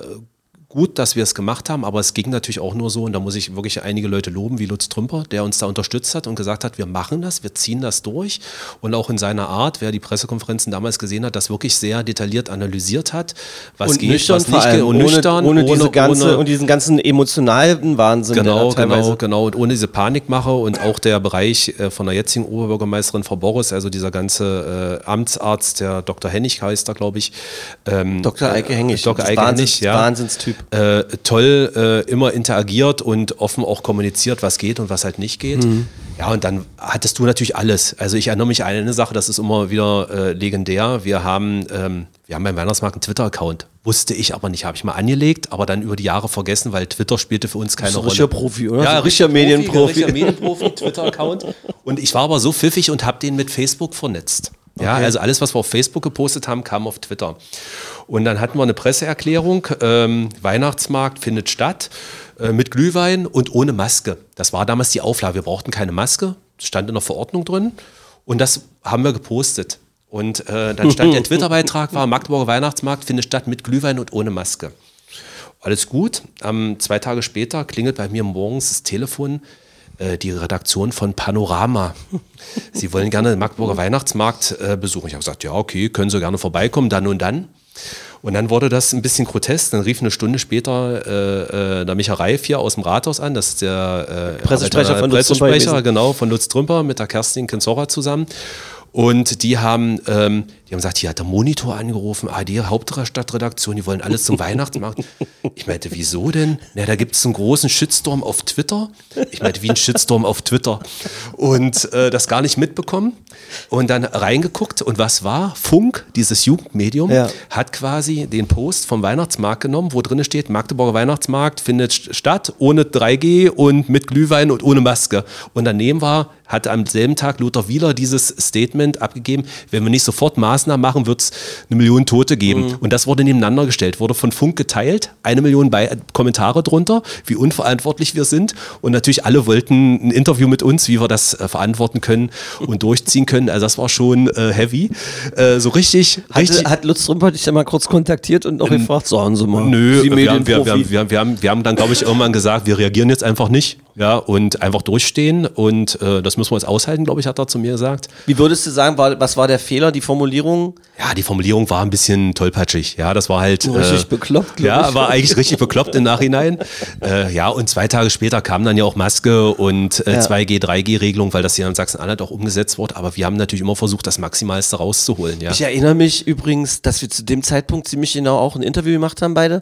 gut, dass wir es gemacht haben, aber es ging natürlich auch nur so, und da muss ich wirklich einige Leute loben, wie Lutz Trümper, der uns da unterstützt hat und gesagt hat, wir machen das, wir ziehen das durch und auch in seiner Art, wer die Pressekonferenzen damals gesehen hat, das wirklich sehr detailliert analysiert hat, was und geht, nüchtern was nicht geht und ohne, nüchtern, ohne, diese ganze ohne- und diesen ganzen emotionalen Wahnsinn, Genau, genau, genau. Und ohne diese Panikmache und auch der Bereich äh, von der jetzigen Oberbürgermeisterin Frau Boris, also dieser ganze äh, Amtsarzt, der Dr. Hennig heißt da, glaube ich. Ähm, Dr. Eike Hennig, Dr. das Eike Wahnsinns- Hennig, ja. Wahnsinnstyp. Äh, toll äh, immer interagiert und offen auch kommuniziert, was geht und was halt nicht geht. Mhm. Ja, und dann hattest du natürlich alles. Also ich erinnere mich an eine Sache, das ist immer wieder äh, legendär. Wir haben, ähm, wir haben beim Weihnachtsmarkt einen Twitter-Account. Wusste ich aber nicht, habe ich mal angelegt, aber dann über die Jahre vergessen, weil Twitter spielte für uns keine Rolle. richtiger Profi, oder? Ja, richtiger Medienprofi. Richtiger Medienprofi, Twitter-Account. Und ich war aber so pfiffig und habe den mit Facebook vernetzt. Ja, also alles, was wir auf Facebook gepostet haben, kam auf Twitter. Und dann hatten wir eine Presseerklärung, ähm, Weihnachtsmarkt findet statt äh, mit Glühwein und ohne Maske. Das war damals die Auflage. Wir brauchten keine Maske, stand in der Verordnung drin. Und das haben wir gepostet. Und äh, dann stand der Twitter-Beitrag war, Magdeburger Weihnachtsmarkt findet statt mit Glühwein und ohne Maske. Alles gut. Ähm, zwei Tage später klingelt bei mir morgens das Telefon, äh, die Redaktion von Panorama. Sie wollen gerne den Magdeburger Weihnachtsmarkt äh, besuchen. Ich habe gesagt, ja, okay, können Sie gerne vorbeikommen, dann und dann. Und dann wurde das ein bisschen grotesk. Dann rief eine Stunde später äh, äh, der Micha Reif hier aus dem Rathaus an. Das ist der äh, Pressesprecher von Lutz Trümper Pressesprecher, gewesen. genau, von Lutz Trümper mit der Kerstin Kinzora zusammen. Und die haben, ähm, die haben gesagt, hier hat der Monitor angerufen, AD Hauptstadtredaktion, die wollen alles zum Weihnachtsmarkt. Ich meinte, wieso denn? Na, da gibt es einen großen Shitstorm auf Twitter. Ich meinte, wie ein Shitstorm auf Twitter. Und äh, das gar nicht mitbekommen. Und dann reingeguckt und was war? Funk, dieses Jugendmedium, Ja. hat quasi den Post vom Weihnachtsmarkt genommen, wo drin steht, Magdeburger Weihnachtsmarkt findet st- statt, ohne 3G und mit Glühwein und ohne Maske. Und daneben war, hat am selben Tag Lothar Wieler dieses Statement abgegeben, wenn wir nicht sofort Maßnahmen machen, wird es eine Million Tote geben. Mhm. Und das wurde nebeneinander gestellt, wurde von Funk geteilt, eine Million Bei Kommentare drunter, wie unverantwortlich wir sind. Und natürlich alle wollten ein Interview mit uns, wie wir das äh, verantworten können und durchziehen können. Also das war schon äh, heavy. Äh, so richtig, richtig. Hatte, hat Lutz Trümper dich dann mal kurz kontaktiert und noch gefragt, sagen Sie mal. Nö, Sie wir haben, wir, wir, haben, wir, haben, wir haben dann, glaube ich, irgendwann gesagt, wir reagieren jetzt einfach nicht. Ja, und einfach durchstehen. Und äh, das müssen wir jetzt aushalten, glaube ich, hat er zu mir gesagt. Wie würdest du sagen, war, was war der Fehler, die Formulierung? Ja, die Formulierung war ein bisschen tollpatschig. Ja, das war halt. Richtig bekloppt, glaub Ja, ich. war eigentlich richtig bekloppt im Nachhinein. Äh, ja, und zwei Tage später kam dann ja auch Maske und äh, Ja. 2G, 3G-Regelung, weil das hier in Sachsen-Anhalt auch umgesetzt wurde. Aber wir haben natürlich immer versucht, das Maximalste rauszuholen. Ja. Ich erinnere mich übrigens, dass wir zu dem Zeitpunkt ziemlich genau auch ein Interview gemacht haben, beide.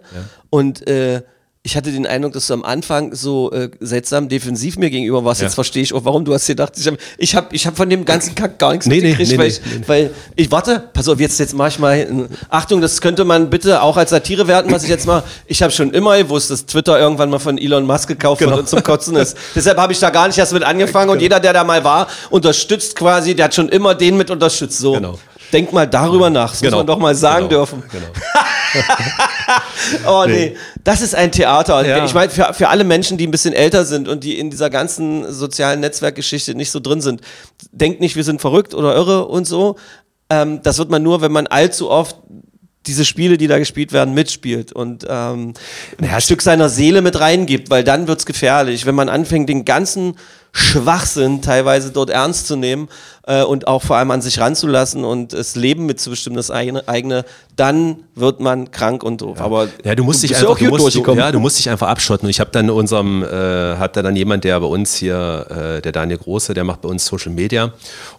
Und äh, ich hatte den Eindruck, dass du am Anfang so äh, seltsam defensiv mir gegenüber warst. Ja. Jetzt verstehe ich auch, warum du hast gedacht, ich habe ich hab, ich hab von dem ganzen Kack gar nichts Nee, mitgekriegt, nee, weil, nee, ich, nee. weil ich, warte, pass auf, jetzt, jetzt mach ich mal, Achtung, das könnte man bitte auch als Satire werten, was ich jetzt mache. Ich habe schon immer gewusst, dass Twitter irgendwann mal von Elon Musk gekauft Genau. wird und zum Kotzen ist. Deshalb habe ich da gar nicht erst mit angefangen und jeder, der da mal war, unterstützt quasi, der hat schon immer den mit unterstützt. So. Genau. Denk mal darüber nach, das muss Genau. man doch mal sagen Genau. dürfen. Genau. Oh nee, das ist ein Theater. Ja. Ich meine, für, für alle Menschen, die ein bisschen älter sind und die in dieser ganzen sozialen Netzwerkgeschichte nicht so drin sind, denkt nicht, wir sind verrückt oder irre und so. Ähm, das wird man nur, wenn man allzu oft diese Spiele, die da gespielt werden, mitspielt und ähm, ein Stück seiner Seele mit reingibt, weil dann wird's gefährlich. Wenn man anfängt, den ganzen Schwachsinn, teilweise dort ernst zu nehmen äh, und auch vor allem an sich ranzulassen und das Leben mitzubestimmen, das eigene, eigene, dann wird man krank und doof. Aber Ja, du musst dich einfach, du musst, du, ja, du musst dich einfach abschotten. Und ich habe dann unserem, äh, hat da dann jemand, der bei uns hier, äh, der Daniel Große, der macht bei uns Social Media. Und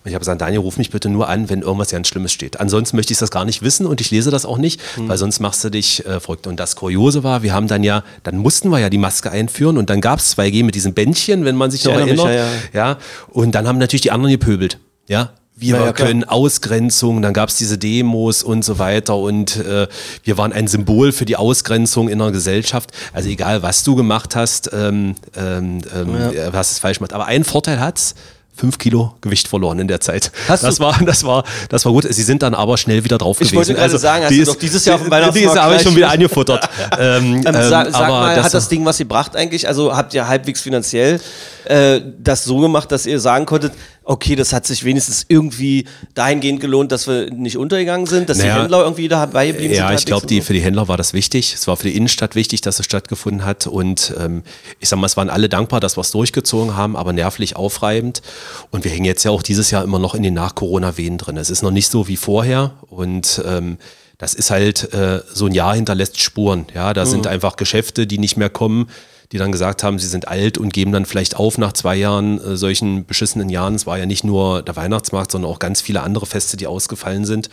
ich habe gesagt, Daniel, ruf mich bitte nur an, wenn irgendwas ganz Schlimmes steht. Ansonsten möchte ich das gar nicht wissen und ich lese das auch nicht, Hm. weil sonst machst du dich äh, verrückt. Und das Kuriose war, wir haben dann ja, dann mussten wir ja die Maske einführen und dann gab es 2G mit diesem Bändchen, wenn man sich noch erinnere erinnert. ja, ja, und dann haben natürlich die anderen gepöbelt. Ja, wir Ja, ja, können Ausgrenzung, dann gab es diese Demos und so weiter und äh, wir waren ein Symbol für die Ausgrenzung in der Gesellschaft. Also egal, was du gemacht hast, ähm, ähm, ähm, äh, hast es falsch gemacht. Aber einen Vorteil hat's. Fünf Kilo Gewicht verloren in der Zeit. Hast das du- war, das war, das war gut. Sie sind dann aber schnell wieder drauf Ich gewesen. wollte gerade sagen, hast die ist- doch dieses Jahr auf dem Weihnachtsmarkt Diese habe ich schon wieder angefuttert. ähm, Ähm, ähm, sag, sag mal, das- hat das Ding was gebracht eigentlich? Also habt ihr halbwegs finanziell äh, das so gemacht, dass ihr sagen konntet, okay, das hat sich wenigstens irgendwie dahingehend gelohnt, dass wir nicht untergegangen sind, dass Naja, die Händler irgendwie dabei geblieben sind? Ja, ich glaube, die für die Händler war das wichtig. Es war für die Innenstadt wichtig, dass es stattgefunden hat. Und ähm, ich sag mal, es waren alle dankbar, dass wir es durchgezogen haben, aber nervlich aufreibend. Und wir hängen jetzt ja auch dieses Jahr immer noch in den Nach-Corona-Wehen drin. Es ist noch nicht so wie vorher. Und ähm, das ist halt äh, so ein Jahr hinterlässt Spuren. Ja, da sind einfach Geschäfte, die nicht mehr kommen, die dann gesagt haben, sie sind alt und geben dann vielleicht auf nach zwei Jahren äh, solchen beschissenen Jahren. Es war ja nicht nur der Weihnachtsmarkt, sondern auch ganz viele andere Feste, die ausgefallen sind.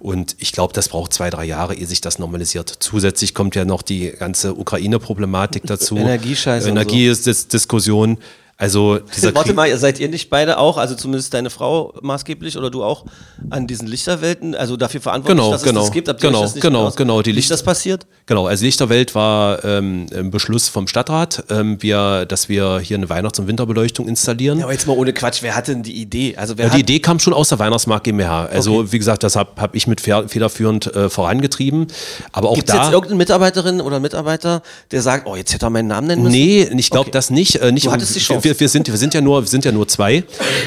Und ich glaube, das braucht zwei, drei Jahre, ehe sich das normalisiert. Zusätzlich kommt ja noch die ganze Ukraine-Problematik dazu. Energiescheiße und so. Also dieser Warte Krieg- mal, seid ihr nicht beide auch, also zumindest deine Frau maßgeblich oder du auch, an diesen Lichterwelten, also dafür verantwortlich, Genau, dass genau, es das gibt? Habt genau, das nicht genau, genau, die Wie ist Licht- das passiert? Genau, also Lichterwelt war ähm, ein Beschluss vom Stadtrat, ähm, wir, dass wir hier eine Weihnachts- und Winterbeleuchtung installieren. Ja, aber jetzt mal ohne Quatsch, wer hat denn die Idee? Also wer Ja, hat, die Idee kam schon aus der Weihnachtsmarkt GmbH. Also wie gesagt, das habe hab ich mit federführend äh, vorangetrieben. Aber auch Gibt es da. jetzt irgendeine Mitarbeiterin oder Mitarbeiter, der sagt, oh, jetzt hätte er meinen Namen nennen müssen? Nee, ich glaube Okay. das nicht. Äh, nicht Du hattest die Chance. wir, wir, sind, wir, sind ja nur, wir sind ja nur zwei.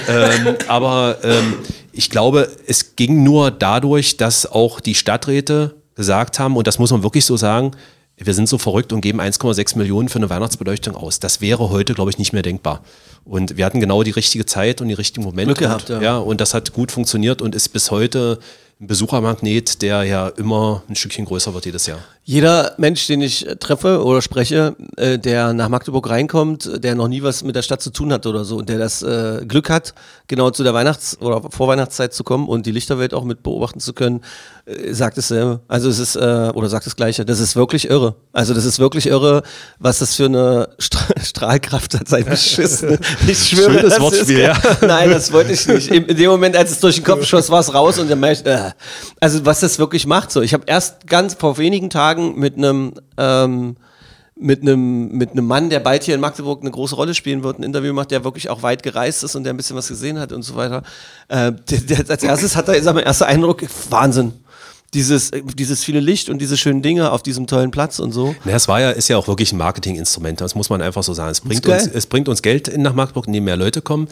ähm, aber ähm, ich glaube, es ging nur dadurch, dass auch die Stadträte gesagt haben, und das muss man wirklich so sagen, wir sind so verrückt und geben 1,6 Millionen für eine Weihnachtsbeleuchtung aus. Das wäre heute, glaube ich, nicht mehr denkbar. Und wir hatten genau die richtige Zeit und die richtigen Momente. Glück gehabt, und, ja. ja. Und das hat gut funktioniert und ist bis heute ein Besuchermagnet, der ja immer ein Stückchen größer wird jedes Jahr. Jeder Mensch, den ich äh, treffe oder spreche, äh, der nach Magdeburg reinkommt, äh, der noch nie was mit der Stadt zu tun hat oder so und der das äh, Glück hat, genau zu der Weihnachts- oder Vorweihnachtszeit zu kommen und die Lichterwelt auch mit beobachten zu können, äh, sagt dasselbe. Also es ist, äh, oder sagt das Gleiche. Das ist wirklich irre. Also das ist wirklich irre, was das für eine Stra Strahlkraft hat, sein Beschissen. Ich schwöre, Schönes das Wortspiel, ist, ja. Nein, das wollte ich nicht. In, dem Moment, als es durch den Kopf schoss, war es raus und dann merkte ich, also was das wirklich macht. So, ich habe erst ganz vor wenigen Tagen mit einem ähm, mit einem mit einem Mann, der bald hier in Magdeburg eine große Rolle spielen wird, ein Interview macht, der wirklich auch weit gereist ist und der ein bisschen was gesehen hat und so weiter. Äh, der, der, als erstes hat er, ist mein erster Eindruck, Wahnsinn. Dieses, äh, dieses viele Licht und diese schönen Dinge auf diesem tollen Platz und so. Na, es war ja, ist ja auch wirklich ein Marketinginstrument, das muss man einfach so sagen. Es bringt, uns, es bringt uns Geld in nach Magdeburg, indem mehr Leute kommen.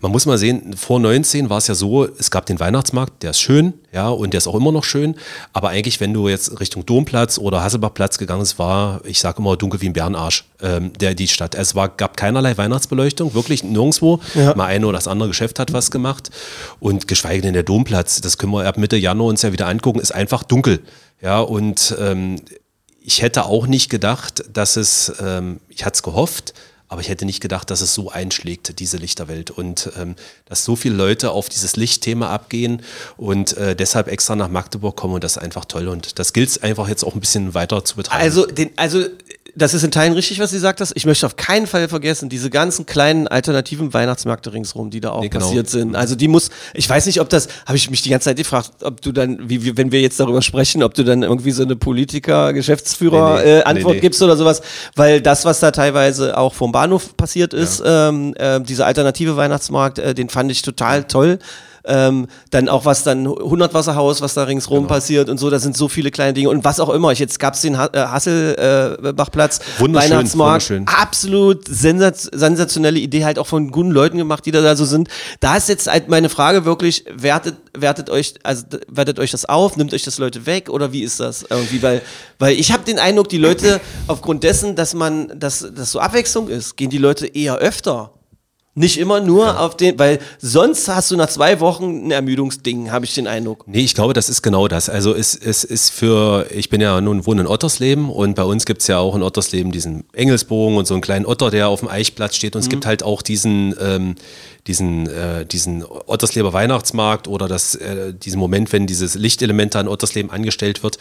Man muss mal sehen, vor 19 war es ja so, es gab den Weihnachtsmarkt, der ist schön, ja, und der ist auch immer noch schön. Aber eigentlich, wenn du jetzt Richtung Domplatz oder Hasselbachplatz gegangen bist, war, ich sage immer, dunkel wie ein Bärenarsch, ähm, der, die Stadt. Es war, gab keinerlei Weihnachtsbeleuchtung, wirklich nirgendwo. Ja. Mal eine oder das andere Geschäft hat was gemacht. Und geschweige denn der Domplatz, das können wir ab Mitte Januar uns ja wieder angucken, ist einfach dunkel. Ja, und ähm, ich hätte auch nicht gedacht, dass es, ähm, ich hatte es gehofft, aber ich hätte nicht gedacht, dass es so einschlägt, diese Lichterwelt. Und ähm, dass so viele Leute auf dieses Lichtthema abgehen und äh, deshalb extra nach Magdeburg kommen und das ist einfach toll. Und das gilt es einfach jetzt auch ein bisschen weiter zu betreiben. Also, den, also das ist in Teilen richtig, was sie sagt hast. Ich möchte auf keinen Fall vergessen, diese ganzen kleinen alternativen Weihnachtsmärkte ringsrum, die da auch Nee, genau. passiert sind. Also die muss, ich weiß nicht, ob das, habe ich mich die ganze Zeit gefragt, ob du dann, wie, wie, wenn wir jetzt darüber sprechen, ob du dann irgendwie so eine Politiker, Geschäftsführer Nee, nee. äh, Antwort gibst oder sowas, weil das, was da teilweise auch vom Bahnhof passiert ist, ähm, äh, dieser alternative Weihnachtsmarkt, äh, den fand ich total toll. Ähm, dann auch was dann Hundertwasserhaus, was da ringsrum Genau. passiert und so, da sind so viele kleine Dinge und was auch immer. Ich, jetzt gab es den ha äh, Hasselbachplatz, Wunderschön, Weihnachtsmarkt, wunderschön. absolut sensaz sensationelle Idee, halt auch von guten Leuten gemacht, die da, da so sind. Da ist jetzt halt meine Frage wirklich, wertet, wertet euch, also wertet euch das auf, nimmt euch das Leute weg oder wie ist das irgendwie? Weil, weil ich habe den Eindruck, die Leute aufgrund dessen, dass man, dass das so Abwechslung ist, gehen die Leute eher öfter Nicht immer nur auf den, weil sonst hast du nach zwei Wochen ein Ermüdungsding, habe ich den Eindruck. Nee, ich glaube, das ist genau das. Also es, es ist für, ich bin ja nun wohne in Ottersleben und bei uns gibt es ja auch in Ottersleben diesen Engelsbogen und so einen kleinen Otter, der auf dem Eichplatz steht. Und es gibt halt auch diesen, ähm, diesen, äh, diesen Ottersleber Weihnachtsmarkt oder das, äh, diesen Moment, wenn dieses Lichtelement da in Ottersleben angestellt wird.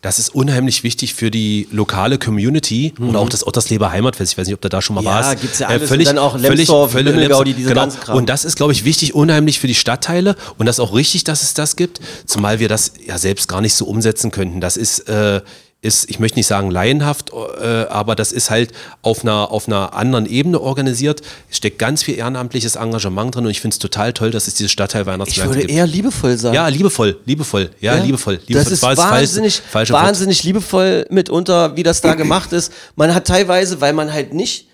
Das ist unheimlich wichtig für die lokale Community oder auch das Ottersleber Heimatfest. Ich weiß nicht, ob du da schon mal Mhm. Ja, warst. gibt's ja alles. Und dann auch Lemsdorf, Lümmengau, die diese genau. Und das ist, glaube ich, wichtig, unheimlich für die Stadtteile. Und das ist auch richtig, dass es das gibt, zumal wir das ja selbst gar nicht so umsetzen könnten. Das ist, äh, ist ich möchte nicht sagen laienhaft, äh, aber das ist halt auf einer, auf einer anderen Ebene organisiert. Es steckt ganz viel ehrenamtliches Engagement drin und ich finde es total toll, dass es dieses Stadtteil Ich Weihnachtsmärkte würde gibt. eher liebevoll sagen. ja, liebevoll, liebevoll, ja, liebevoll, liebevoll. Das ist war wahnsinnig, Wort. wahnsinnig liebevoll mitunter, wie das da gemacht ist. Man hat teilweise, weil man halt nicht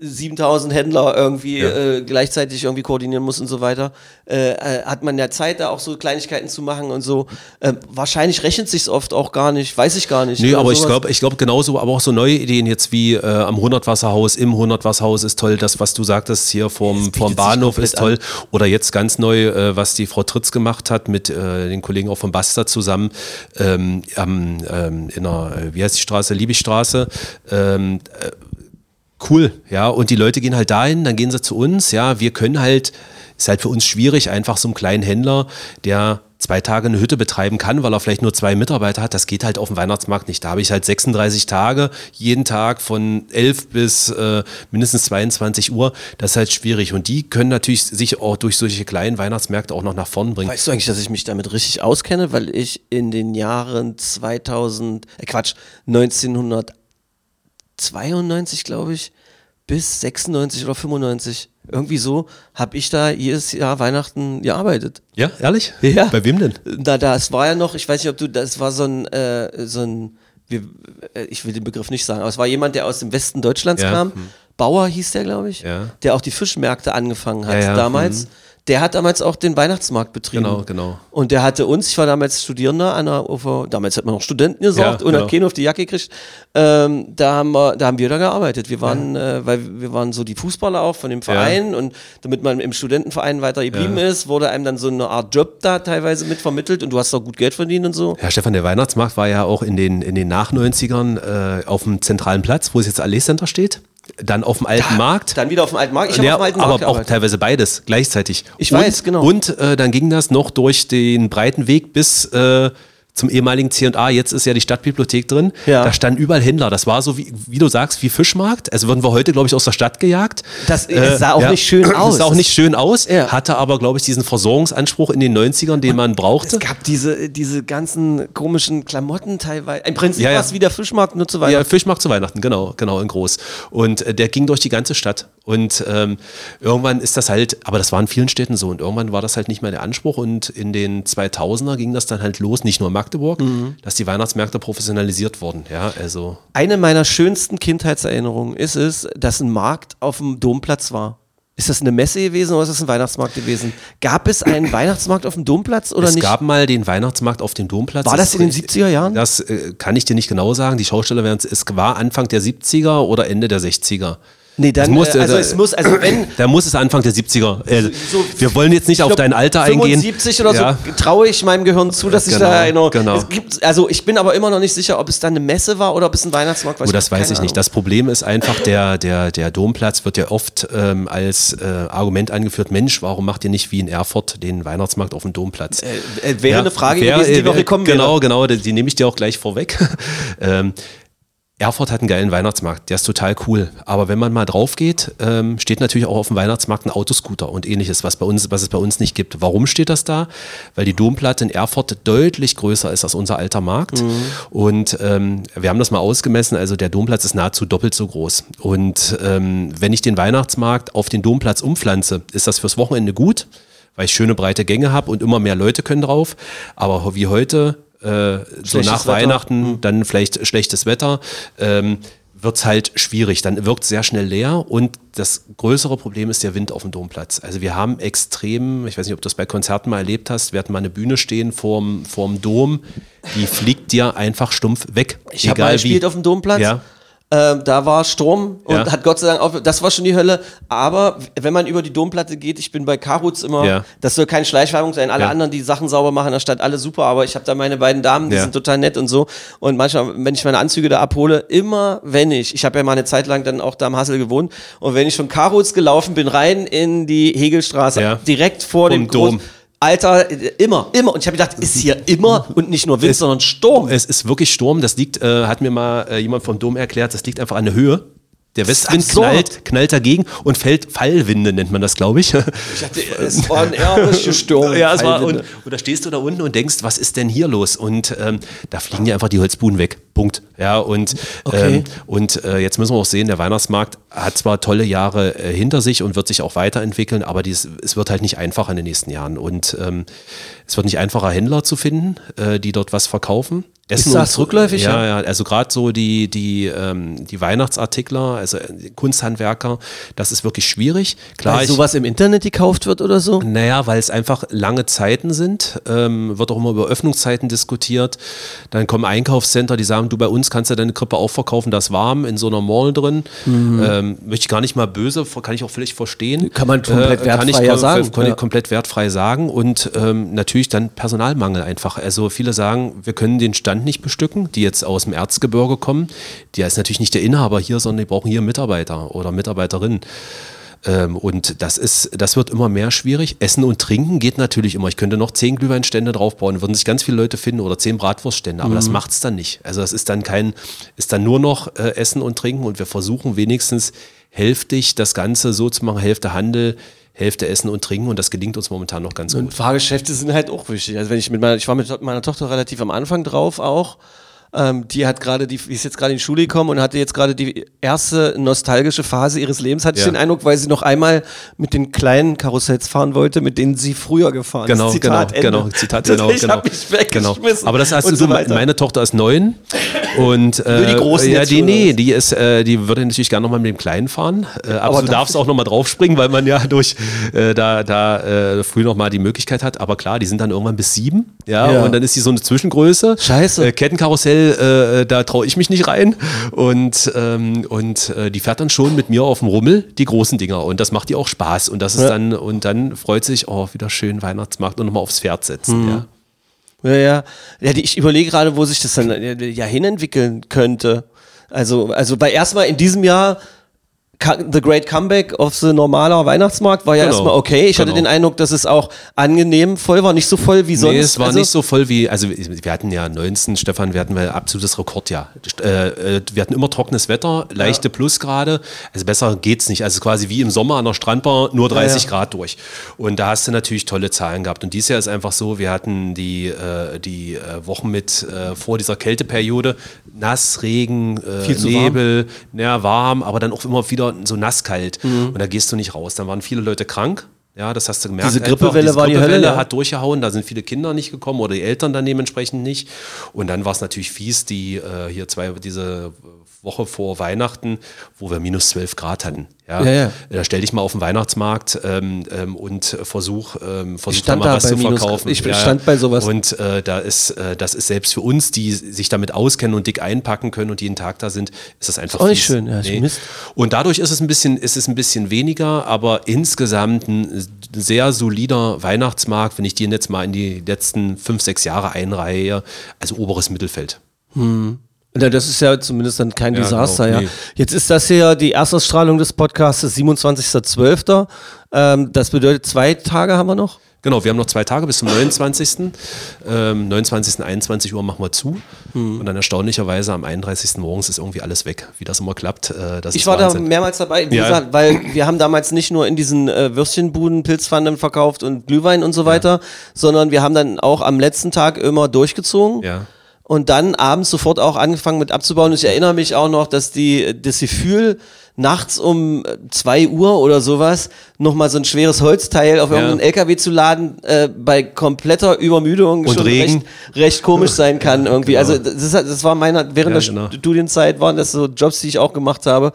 7000 Händler irgendwie äh, gleichzeitig irgendwie koordinieren muss und so weiter, äh, äh, hat man ja Zeit, da auch so Kleinigkeiten zu machen und so. Äh, wahrscheinlich rechnet sich's oft auch gar nicht, weiß ich gar nicht. Nee, aber ich sowas. glaube, ich glaube genauso, aber auch so neue Ideen jetzt wie äh, am Hundertwasserhaus, im Hundertwasserhaus ist toll, das, was du sagtest hier vom, vom sich Bahnhof ist toll. Oder jetzt ganz neu, äh, was die Frau Tritz gemacht hat mit äh, den Kollegen auch vom Basta zusammen ähm, ähm, in der, äh, wie heißt die Straße, Liebigstraße. Ähm, äh, cool, ja. Und die Leute gehen halt dahin, dann gehen sie zu uns, ja. Wir können halt, ist halt für uns schwierig, einfach so einen kleinen Händler, der zwei Tage eine Hütte betreiben kann, weil er vielleicht nur zwei Mitarbeiter hat, das geht halt auf dem Weihnachtsmarkt nicht. Da habe ich halt 36 Tage, jeden Tag von 11 bis äh, mindestens 22 Uhr. Das ist halt schwierig. Und die können natürlich sich auch durch solche kleinen Weihnachtsmärkte auch noch nach vorn bringen. Weißt du eigentlich, dass ich mich damit richtig auskenne, weil ich in den Jahren 2000, äh Quatsch, 1992, glaube ich, bis 96 oder 95, irgendwie so, habe ich da jedes Jahr Weihnachten gearbeitet. Ja, ehrlich? Ja. Bei wem denn? Da, das war ja noch, ich weiß nicht, ob du, das war so ein, äh, so ein, wir, äh, ich will den Begriff nicht sagen, aber es war jemand, der aus dem Westen Deutschlands Ja, kam. hm. Bauer hieß der, glaube ich, Ja. der auch die Fischmärkte angefangen hat Ja, damals. Der hat damals auch den Weihnachtsmarkt betrieben. Genau, genau. Und der hatte uns, ich war damals Studierender an der UV, damals hat man noch Studenten gesorgt Ja, und hat genau. keinen auf die Jacke gekriegt. Ähm, da, haben wir, da haben wir da gearbeitet. Wir waren, äh, weil wir waren so die Fußballer auch von dem Verein und damit man im Studentenverein weiter geblieben ist, wurde einem dann so eine Art Job da teilweise mit vermittelt und du hast auch gut Geld verdient und so. Ja, Stefan, der Weihnachtsmarkt war ja auch in den, in den Nach-90ern äh, auf dem zentralen Platz, wo es jetzt Allee Center steht. Dann auf dem alten Markt. Dann wieder auf dem alten Markt. Ich Ja, auf dem alten Markt aber auch gearbeitet. teilweise beides gleichzeitig. Ich und, weiß, genau. Und äh, dann ging das noch durch den breiten Weg bis äh, zum ehemaligen C&A. Jetzt ist ja die Stadtbibliothek drin. Ja. Da standen überall Händler. Das war so, wie, wie du sagst, wie Fischmarkt. Also würden wir heute, glaube ich, aus der Stadt gejagt. Das- es sah auch nicht schön aus. Es sah auch nicht schön aus. Ja. Hatte aber, glaube ich, diesen Versorgungsanspruch in den 90ern, den man brauchte. Es gab diese, diese ganzen komischen Klamotten teilweise. Im Prinzip Ja, ja. war es wie der Fischmarkt, nur zu Ja, Weihnachten. Fischmarkt zu Weihnachten, genau, genau, in groß. Und äh, der ging durch die ganze Stadt. Und ähm, irgendwann ist das halt, aber das war in vielen Städten so. Und irgendwann war das halt nicht mehr der Anspruch. Und in den 2000er ging das dann halt los, nicht nur in Magdeburg, Mhm. dass die Weihnachtsmärkte professionalisiert wurden. Ja, also. Eine meiner schönsten Kindheitserinnerungen ist es, dass ein Markt auf dem Domplatz war. Ist das eine Messe gewesen oder ist das ein Weihnachtsmarkt gewesen? Gab es einen Weihnachtsmarkt auf dem Domplatz oder es nicht? gab mal den Weihnachtsmarkt auf dem Domplatz. War das in den 70er Jahren? Das äh, kann ich dir nicht genau sagen. Die Schausteller werden es, es war Anfang der 70er oder Ende der 60er. Nee, dann, muss, äh, also äh, es muss, also wenn, Da muss es Anfang der 70er. Äh, so- wir wollen jetzt nicht ich auf glaub, dein Alter eingehen. 75 oder Ja. so traue ich meinem Gehirn zu, dass ich Genau, da erinnere. genau. Es gibt, also ich bin aber immer noch nicht sicher, ob es dann eine Messe war oder ob es ein Weihnachtsmarkt war. Oh, das weiß ich nicht. Das Problem ist einfach, der, der, der Domplatz wird ja oft ähm, als äh, Argument angeführt, Mensch, warum macht ihr nicht wie in Erfurt den Weihnachtsmarkt auf dem Domplatz? äh, wäre eine Frage gewesen, die äh, noch gekommen wäre. Genau, genau, die, die nehme ich dir auch gleich vorweg. ähm, Erfurt hat einen geilen Weihnachtsmarkt, der ist total cool. Aber wenn man mal drauf geht, ähm, steht natürlich auch auf dem Weihnachtsmarkt ein Autoscooter und ähnliches, was, bei uns, was es bei uns nicht gibt. Warum steht das da? Weil die Domplatte in Erfurt deutlich größer ist als unser alter Markt. Und ähm, wir haben das mal ausgemessen, also der Domplatz ist nahezu doppelt so groß. Und ähm, wenn ich den Weihnachtsmarkt auf den Domplatz umpflanze, ist das fürs Wochenende gut, weil ich schöne breite Gänge habe und immer mehr Leute können drauf. Aber wie heute, äh, so nach Wetter. Weihnachten, dann vielleicht schlechtes Wetter, ähm, wird es halt schwierig. Dann wirkt es sehr schnell leer und das größere Problem ist der Wind auf dem Domplatz. Also wir haben extrem, ich weiß nicht, ob du das bei Konzerten mal erlebt hast, wir hatten mal eine Bühne stehen vorm, vorm Dom, die fliegt dir einfach stumpf weg. Ich habe mal gespielt auf dem Domplatz. Ja. Ähm, da war Sturm und Ja. hat Gott sei Dank auf, das war schon die Hölle. Aber wenn man über die Domplatte geht, ich bin bei Karutz immer, Ja. das soll keine Schleichwerbung sein. Alle Ja. anderen, die Sachen sauber machen in der Stadt, alle super. Aber ich habe da meine beiden Damen, die sind total nett und so. Und manchmal, wenn ich meine Anzüge da abhole, immer wenn ich, ich habe ja mal eine Zeit lang dann auch da am Hassel gewohnt, und wenn ich von Karutz gelaufen bin, rein in die Hegelstraße, direkt vor dem Vom Dom. Groß- Alter, äh, immer, immer. Und ich habe gedacht, ist hier immer und nicht nur Wind, sondern Sturm. Es ist wirklich Sturm. Das liegt, äh, hat mir mal äh, jemand vom Dom erklärt, das liegt einfach an der Höhe. Der Westwind knallt, knallt dagegen und fällt Fallwinde, nennt man das, glaube ich. Ich dachte, es war ein ehrlicher Sturm. ja, es war, und, und da stehst du da unten und denkst, was ist denn hier los? Und ähm, da fliegen dir einfach die Holzbuden weg. Punkt. Ja, und, Okay. ähm, und äh, jetzt müssen wir auch sehen, der Weihnachtsmarkt hat zwar tolle Jahre äh, hinter sich und wird sich auch weiterentwickeln, aber dies, es wird halt nicht einfacher in den nächsten Jahren. Und ähm, es wird nicht einfacher, Händler zu finden, äh, die dort was verkaufen. Essen das rückläufig, Ja, ja? ja, also gerade so die, die, ähm, die Weihnachtsartikler, also äh, Kunsthandwerker, das ist wirklich schwierig. Klar, Weil ich- sowas im Internet gekauft wird oder so? naja, weil es einfach lange Zeiten sind, ähm, wird auch immer über Öffnungszeiten diskutiert. Dann kommen Einkaufscenter, die sagen, du bei uns kannst ja deine Krippe auch verkaufen, das warm in so einer Mall drin. Ähm, möchte ich gar nicht mal böse, kann ich auch vielleicht verstehen. Mhm. Kann man komplett kann ich wertfrei ja sagen, Kann ich ja. komplett wertfrei sagen. Und ähm, natürlich dann Personalmangel einfach. Also viele sagen, wir können den Stand nicht bestücken, die jetzt aus dem Erzgebirge kommen. Der ist natürlich nicht der Inhaber hier, sondern die brauchen hier Mitarbeiter oder Mitarbeiterinnen. Ähm, und das ist, das wird immer mehr schwierig. Essen und Trinken geht natürlich immer. Ich könnte noch zehn Glühweinstände draufbauen, würden sich ganz viele Leute finden oder zehn Bratwurststände, aber das macht es dann nicht. Also das ist dann kein, ist dann nur noch äh, Essen und Trinken und wir versuchen wenigstens hälftig das Ganze so zu machen, Hälfte Handel, Hälfte Essen und Trinken und das gelingt uns momentan noch ganz Und gut. Fahrgeschäfte sind halt auch wichtig. Also wenn ich mit meiner, ich war mit meiner Tochter relativ am Anfang drauf auch. Ähm, die hat gerade, die die ist jetzt gerade in die Schule gekommen und hatte jetzt gerade die erste nostalgische Phase ihres Lebens, hatte ich Ja. den Eindruck, weil sie noch einmal mit den kleinen Karussells fahren wollte, mit denen sie früher gefahren Genau, ist. Zitat genau, genau, Zitat, genau, ich genau. mich weggeschmissen. Genau. Aber das du so weiter. meine Tochter ist neun und äh, Nur die Großen ja, die, nee, die ist, äh, die würde natürlich gerne nochmal mit dem Kleinen fahren. Äh, aber, Aber du darf darfst auch nochmal draufspringen, weil man ja durch äh, da, da äh, früh nochmal die Möglichkeit hat. Aber klar, die sind dann irgendwann bis sieben, ja, Ja. und dann ist die so eine Zwischengröße. Scheiße. Äh, Kettenkarussell, äh, da traue ich mich nicht rein. Und, ähm, und äh, die fährt dann schon mit mir auf dem Rummel, die großen Dinger. Und das macht ihr auch Spaß. Und das ist Ja. dann, und dann freut sich, oh, wieder schön Weihnachtsmarkt und nochmal aufs Pferd setzen. Mhm. Ja. Ja, ja. ja die, ich überlege gerade, wo sich das dann äh, ja hinentwickeln könnte. Also, also bei erstmal in diesem Jahr The Great Comeback of the normaler Weihnachtsmarkt war ja Genau. erstmal okay. Ich hatte Genau. den Eindruck, dass es auch angenehm voll war, nicht so voll wie sonst. Nee, es war also, nicht so voll wie, also wir hatten ja 19, Stefan, wir hatten mal absolutes Rekordjahr. Äh, äh, wir hatten immer trockenes Wetter, leichte Plusgrade, also besser geht's nicht. Also quasi wie im Sommer an der Strandbar, nur 30 ja. Grad durch. Und da hast du natürlich tolle Zahlen gehabt. Und dieses Jahr ist einfach so, wir hatten die, äh, die Wochen mit vor dieser Kälteperiode, nass, Regen, Nebel, ja, warm, aber dann auch immer wieder so nasskalt. Und da gehst du nicht raus. Dann waren viele Leute krank. Ja, das hast du gemerkt. Diese einfach. Grippewelle war die Grippewelle Hölle, ja. hat durchgehauen, da sind viele Kinder nicht gekommen oder die Eltern dann dementsprechend nicht. Und dann war es natürlich fies, die äh, hier zwei, diese Woche vor Weihnachten, wo wir minus 12 Grad hatten. Ja, Ja, ja. Da stell dich mal auf den Weihnachtsmarkt ähm, ähm, und versuch, ähm, versuch da mal was zu minus- verkaufen. ich stand bei sowas. Und äh, da ist, äh, das ist selbst für uns, die sich damit auskennen und dick einpacken können und jeden Tag da sind, ist das einfach Ist auch nicht schön, ja, Mist. Und dadurch ist es ein bisschen, ist es ein bisschen weniger, aber insgesamt ein sehr solider Weihnachtsmarkt, wenn ich den jetzt mal in die letzten fünf, sechs Jahre einreihe, also oberes Mittelfeld. Ja, das ist ja zumindest dann kein Ja, Desaster, genau, ja. nee. Jetzt ist das hier die Erstausstrahlung des Podcasts, 27.12. Ähm, das bedeutet, zwei Tage haben wir noch. Genau, wir haben noch zwei Tage bis zum 29. Ähm, 29. 21 Uhr machen wir zu. Hm. Und dann erstaunlicherweise am 31. morgens ist irgendwie alles weg. Wie das immer klappt, äh, das Ich war Wahnsinn. da mehrmals dabei, wie Ja. gesagt, weil wir haben damals nicht nur in diesen äh, Würstchenbuden Pilzpfannen verkauft und Glühwein und so weiter, sondern wir haben dann auch am letzten Tag immer durchgezogen. Ja. Und dann abends sofort auch angefangen mit abzubauen. Und ich erinnere mich auch noch, dass die, das Gefühl, nachts um zwei Uhr oder sowas nochmal so ein schweres Holzteil auf Ja. irgendeinen LKW zu laden, äh, bei kompletter Übermüdung Und schon Regen. recht, recht komisch sein kann irgendwie. Also das, ist, halt- das war meiner, während Ja, der genau. Studienzeit waren das so Jobs, die ich auch gemacht habe.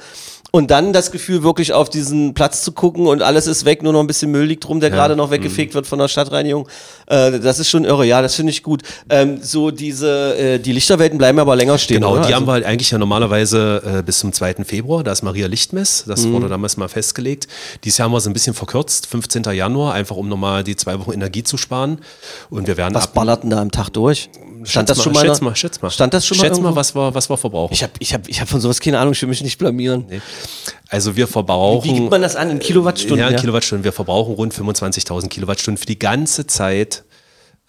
Und dann das Gefühl, wirklich auf diesen Platz zu gucken und alles ist weg, nur noch ein bisschen Müll liegt rum, der gerade noch weggefegt wird von der Stadtreinigung. Äh, das ist schon irre, ja, das finde ich gut. Ähm, so diese, äh, die Lichterwelten bleiben aber länger stehen. Genau, oder? die Also- haben wir halt eigentlich ja normalerweise äh, bis zum 2. Februar. Da ist Maria Lichtmess. Das Mhm. wurde damals mal festgelegt. Dieses Jahr haben wir es ein bisschen verkürzt, 15. Januar, einfach um nochmal die zwei Wochen Energie zu sparen. Und wir werden Was ab. ballert denn da am Tag durch? Stand das Schätz schon mal, mal? schätz mal, schätz mal. Stand das schon mal? Schätz mal, irgendwo? was wir, was wir verbrauchen. Ich habe ich hab, ich hab von sowas keine Ahnung, ich will mich nicht blamieren. also wir verbrauchen. Wie gibt man das an in Kilowattstunden? Ja, in ja? Kilowattstunden. Wir verbrauchen rund 25.000 Kilowattstunden für die ganze Zeit.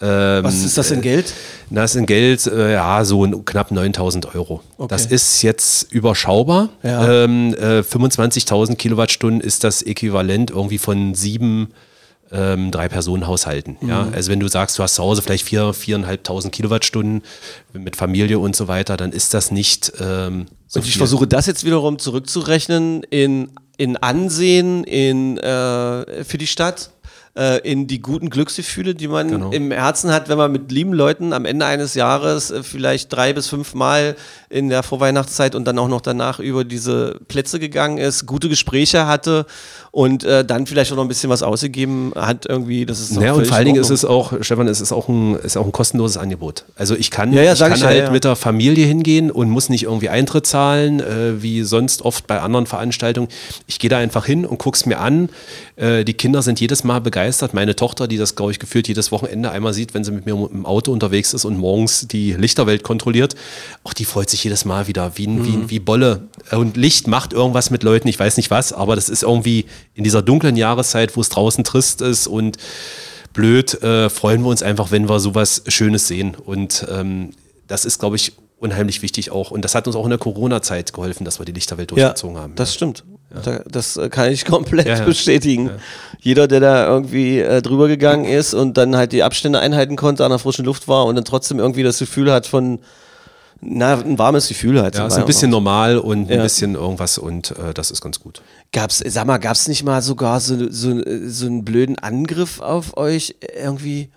Ähm, Was ist das in Geld? Das in Geld, äh, ja, so knapp 9000 Euro. Das ist jetzt überschaubar. Ja. Ähm, äh, 25.000 Kilowattstunden ist das Äquivalent irgendwie von sieben ähm, Drei-Personen-Haushalten. Mhm. Ja? Also wenn du sagst, du hast zu Hause vielleicht vier, viereinhalbtausend Kilowattstunden mit Familie und so weiter, dann ist das nicht ähm, so Und ich viel. versuche das jetzt wiederum zurückzurechnen in, in Ansehen, in, äh, für die Stadt, äh, in die guten Glücksgefühle, die man Genau. im Herzen hat, wenn man mit lieben Leuten am Ende eines Jahres äh, vielleicht drei bis fünf Mal in der Vorweihnachtszeit und dann auch noch danach über diese Plätze gegangen ist, gute Gespräche hatte und äh, dann vielleicht auch noch ein bisschen was ausgegeben hat irgendwie. Das ist Ja, und vor allen in Dingen ist es auch, Stefan, es ist auch ein, ist auch ein kostenloses Angebot. Also ich kann, Ja, ja, ich kann ich ja, halt ja. mit der Familie hingehen und muss nicht irgendwie Eintritt zahlen, äh, wie sonst oft bei anderen Veranstaltungen. Ich gehe da einfach hin und gucke es mir an. Äh, die Kinder sind jedes Mal begeistert. Meine Tochter, die das, glaube ich, gefühlt jedes Wochenende einmal sieht, wenn sie mit mir im Auto unterwegs ist und morgens die Lichterwelt kontrolliert, auch die freut sich jedes Mal wieder wie, wie, Mhm. ein- wie Bolle. Und Licht macht irgendwas mit Leuten, ich weiß nicht was, aber das ist irgendwie in dieser dunklen Jahreszeit, wo es draußen trist ist und blöd, äh, freuen wir uns einfach, wenn wir sowas Schönes sehen. Und ähm, das ist, glaube ich, unheimlich wichtig auch. Und das hat uns auch in der Corona-Zeit geholfen, dass wir die Lichterwelt durchgezogen haben. Das stimmt. Da, das äh, kann ich komplett Ja, ja. bestätigen. Jeder, der da irgendwie äh, drüber gegangen ist und dann halt die Abstände einhalten konnte, an der frischen Luft war und dann trotzdem irgendwie das Gefühl hat von, na, ein warmes Gefühl halt. ja, ist ein bisschen normal und ein Ja. bisschen irgendwas und äh, das ist ganz gut. Gab's, sag mal, gab's nicht mal sogar so, so, so einen blöden Angriff auf euch irgendwie?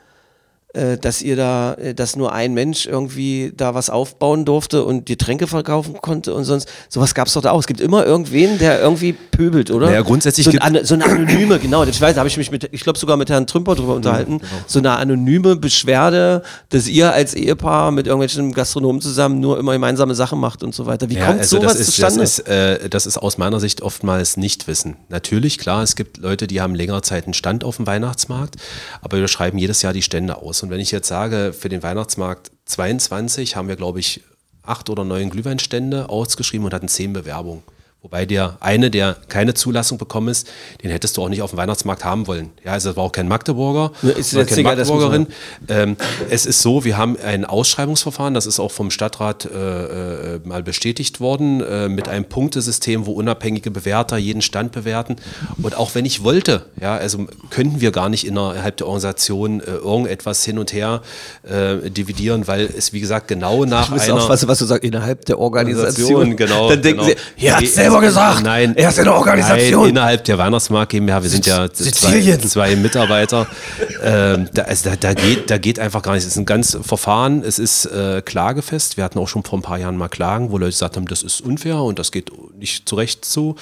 Äh, dass ihr da, äh, dass nur ein Mensch irgendwie da was aufbauen durfte und Getränke verkaufen konnte und sonst, sowas gab es doch da auch. Es gibt immer irgendwen, der irgendwie pöbelt, oder? Naja, grundsätzlich so, ein, so eine anonyme, genau, ich weiß, da habe ich mich mit, ich glaube sogar mit Herrn Trümper drüber unterhalten, genau. so eine anonyme Beschwerde, dass ihr als Ehepaar mit irgendwelchen Gastronomen zusammen nur immer gemeinsame Sachen macht und so weiter. Wie kommt also sowas das ist, zustande? Das ist, äh, das ist aus meiner Sicht oftmals Nichtwissen. Natürlich, klar, es gibt Leute, die haben längere Zeit einen Stand auf dem Weihnachtsmarkt, aber wir schreiben jedes Jahr die Stände aus. Und wenn ich jetzt sage, für den Weihnachtsmarkt 22 haben wir, glaube ich, acht oder neun Glühweinstände ausgeschrieben und hatten zehn Bewerbungen. Wobei der eine, der keine Zulassung bekommen ist, den hättest du auch nicht auf dem Weihnachtsmarkt haben wollen. Ja, also das war auch kein Magdeburger, Ja, ist keine egal, Magdeburgerin. Ähm, es ist so, wir haben ein Ausschreibungsverfahren, das ist auch vom Stadtrat äh, äh, mal bestätigt worden, äh, mit einem Punktesystem, wo unabhängige Bewerter jeden Stand bewerten. Und auch wenn ich wollte, ja, also könnten wir gar nicht innerhalb der Organisation äh, irgendetwas hin und her äh, dividieren, weil es, wie gesagt, genau nach Ich einer aufpassen, was du sagst, innerhalb der Organisation. genau. Dann denken genau. sie, er hat Selber gesagt, Nein, er ist in der Organisation. Nein, innerhalb der Weihnachtsmarkt GmbH, wir sind ja zwei, zwei Mitarbeiter. ähm, da, also da, da, geht, da geht einfach gar nichts. Es ist ein ganz Verfahren, es ist äh, klagefest. Wir hatten auch schon vor ein paar Jahren mal Klagen, wo Leute gesagt haben, das ist unfair und das geht nicht zu Recht zu. Und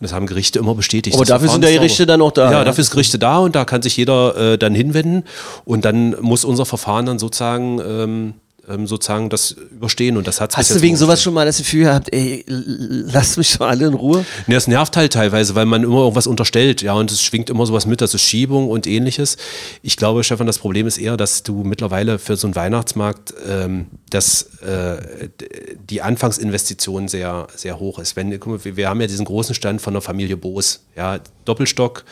das haben Gerichte immer bestätigt. Aber dafür Verfahren sind ja Gerichte dann auch da, Ja, ja. dafür ist Gerichte da und da kann sich jeder äh, dann hinwenden und dann muss unser Verfahren dann sozusagen ähm, ähm, sozusagen das überstehen und das hat Hast du wegen sowas schon mal das Gefühl gehabt, ey, lasst mich doch alle in Ruhe? Ja, es nervt halt teilweise, weil man immer irgendwas unterstellt, ja, und es schwingt immer sowas mit, das ist Schiebung und ähnliches. Ich glaube, Stefan, das Problem ist eher, dass du mittlerweile für so einen Weihnachtsmarkt, ähm, dass äh, die Anfangsinvestition sehr, sehr hoch ist. Wenn, guck mal, wir, wir haben ja diesen großen Stand von der Familie Boos, ja, Doppelstock.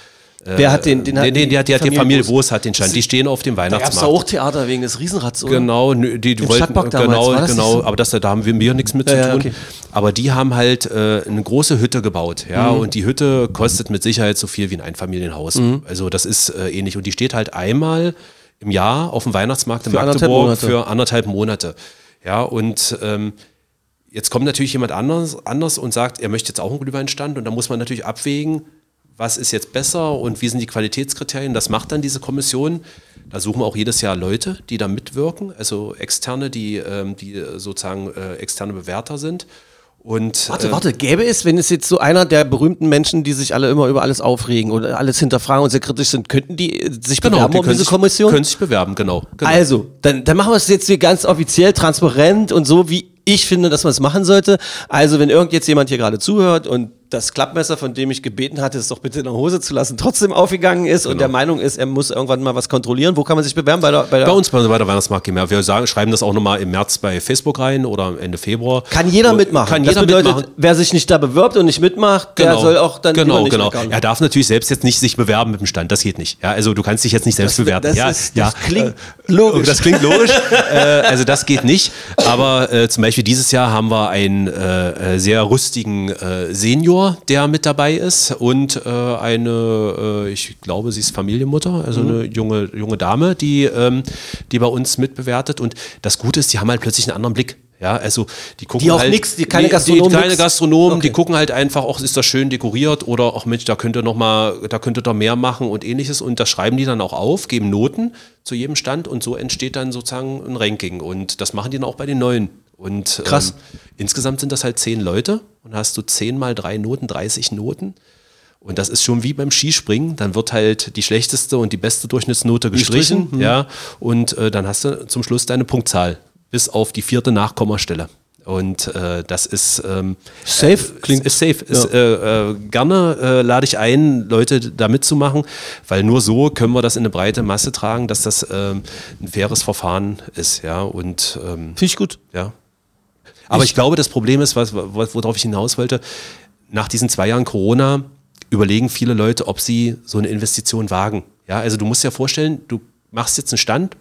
Äh, Wer hat den- den hat nee, nee, die hat, die, Familie Familie? Boos hat den Stand. Die stehen auf dem Da gab es Weihnachtsmarkt. auch Theater wegen des Riesenrads, oder? Genau, die, die Im wollten, damals, genau, das genau, so? aber das, da haben wir, wir nichts mit Ja, zu ja, tun. okay. Aber die haben halt äh, eine große Hütte gebaut, ja, Mhm. und die Hütte kostet mit Sicherheit so viel wie ein Einfamilienhaus. Mhm. Also das ist äh, ähnlich und die steht halt einmal im Jahr auf dem Weihnachtsmarkt in Für anderthalb Magdeburg Monate. für anderthalb Monate. Ja, und ähm, Jetzt kommt natürlich jemand anders, anders und sagt, er möchte jetzt auch einen Glühweinstand und da muss man natürlich abwägen, was ist jetzt besser und wie sind die Qualitätskriterien. Das macht dann diese Kommission. Da suchen wir auch jedes Jahr Leute, die da mitwirken, also externe, die, ähm, die sozusagen äh, externe Bewerter sind. Und, Warte, äh, warte, gäbe es, wenn es jetzt so einer der berühmten Menschen, die sich alle immer über alles aufregen oder alles hinterfragen und sehr kritisch sind, könnten die äh, sich Genau, bewerben die um diese Kommission? können sich bewerben, genau. genau. Also, dann, dann machen wir es jetzt hier ganz offiziell, transparent und so, wie ich finde, dass man es machen sollte. Also, wenn irgend jetzt jemand hier gerade zuhört und das Klappmesser, von dem ich gebeten hatte, es doch bitte in der Hose zu lassen, trotzdem aufgegangen ist und der Meinung ist, er muss irgendwann mal was kontrollieren, wo kann man sich bewerben? Bei der, bei der Bei uns bei, der Weihnachtsmarkt GmbH. Wir sagen, schreiben das auch nochmal im März bei Facebook rein oder Ende Februar. Kann jeder mitmachen. Kann das jeder bedeutet, mitmachen. wer sich nicht da bewirbt und nicht mitmacht, der soll auch dann genau, genau. Er darf natürlich selbst jetzt nicht sich bewerben mit dem Stand. Das geht nicht. Ja, also du kannst dich jetzt nicht selbst Das- bewerben. das ja, ist- ja. das klingt Äh, logisch. Das klingt logisch. äh, also das geht nicht. Aber äh, zum Beispiel dieses Jahr haben wir einen äh, äh, sehr rüstigen äh, Senior, der mit dabei ist und äh, eine, äh, ich glaube, sie ist Familienmutter, also Mhm. eine junge, junge Dame, die, ähm, die bei uns mitbewertet. Und das Gute ist, die haben halt plötzlich einen anderen Blick. Ja, also die gucken Die auch halt, nix, die keine Gastronomen, Die, keine nix? Gastronomen, die Okay. gucken halt einfach, auch ist das schön dekoriert oder auch Mensch, da könnte noch mal, da könnte da mehr machen und ähnliches und das schreiben die dann auch auf, geben Noten zu jedem Stand und so entsteht dann sozusagen ein Ranking und das machen die dann auch bei den neuen. Und Krass. Ähm, insgesamt sind das halt zehn Leute und hast du zehn mal drei Noten, 30 Noten. Und das ist schon wie beim Skispringen. Dann wird halt die schlechteste und die beste Durchschnittsnote gestrichen. Hm. Ja. Und äh, dann hast du zum Schluss deine Punktzahl. Bis auf die vierte Nachkommastelle. Und äh, das ist ähm, Safe? klingt ist safe. Ist, äh, äh, gerne äh, lade ich ein, Leute da mitzumachen, weil nur so können wir das in eine breite Masse tragen, dass das ähm, ein faires Verfahren ist. Ja. Und ähm, Finde ich gut. ja. Aber ich, glaube, das Problem ist, was, worauf ich hinaus wollte, nach diesen zwei Jahren Corona überlegen viele Leute, ob sie so eine Investition wagen. Ja, also du musst dir vorstellen, du machst jetzt einen Stand,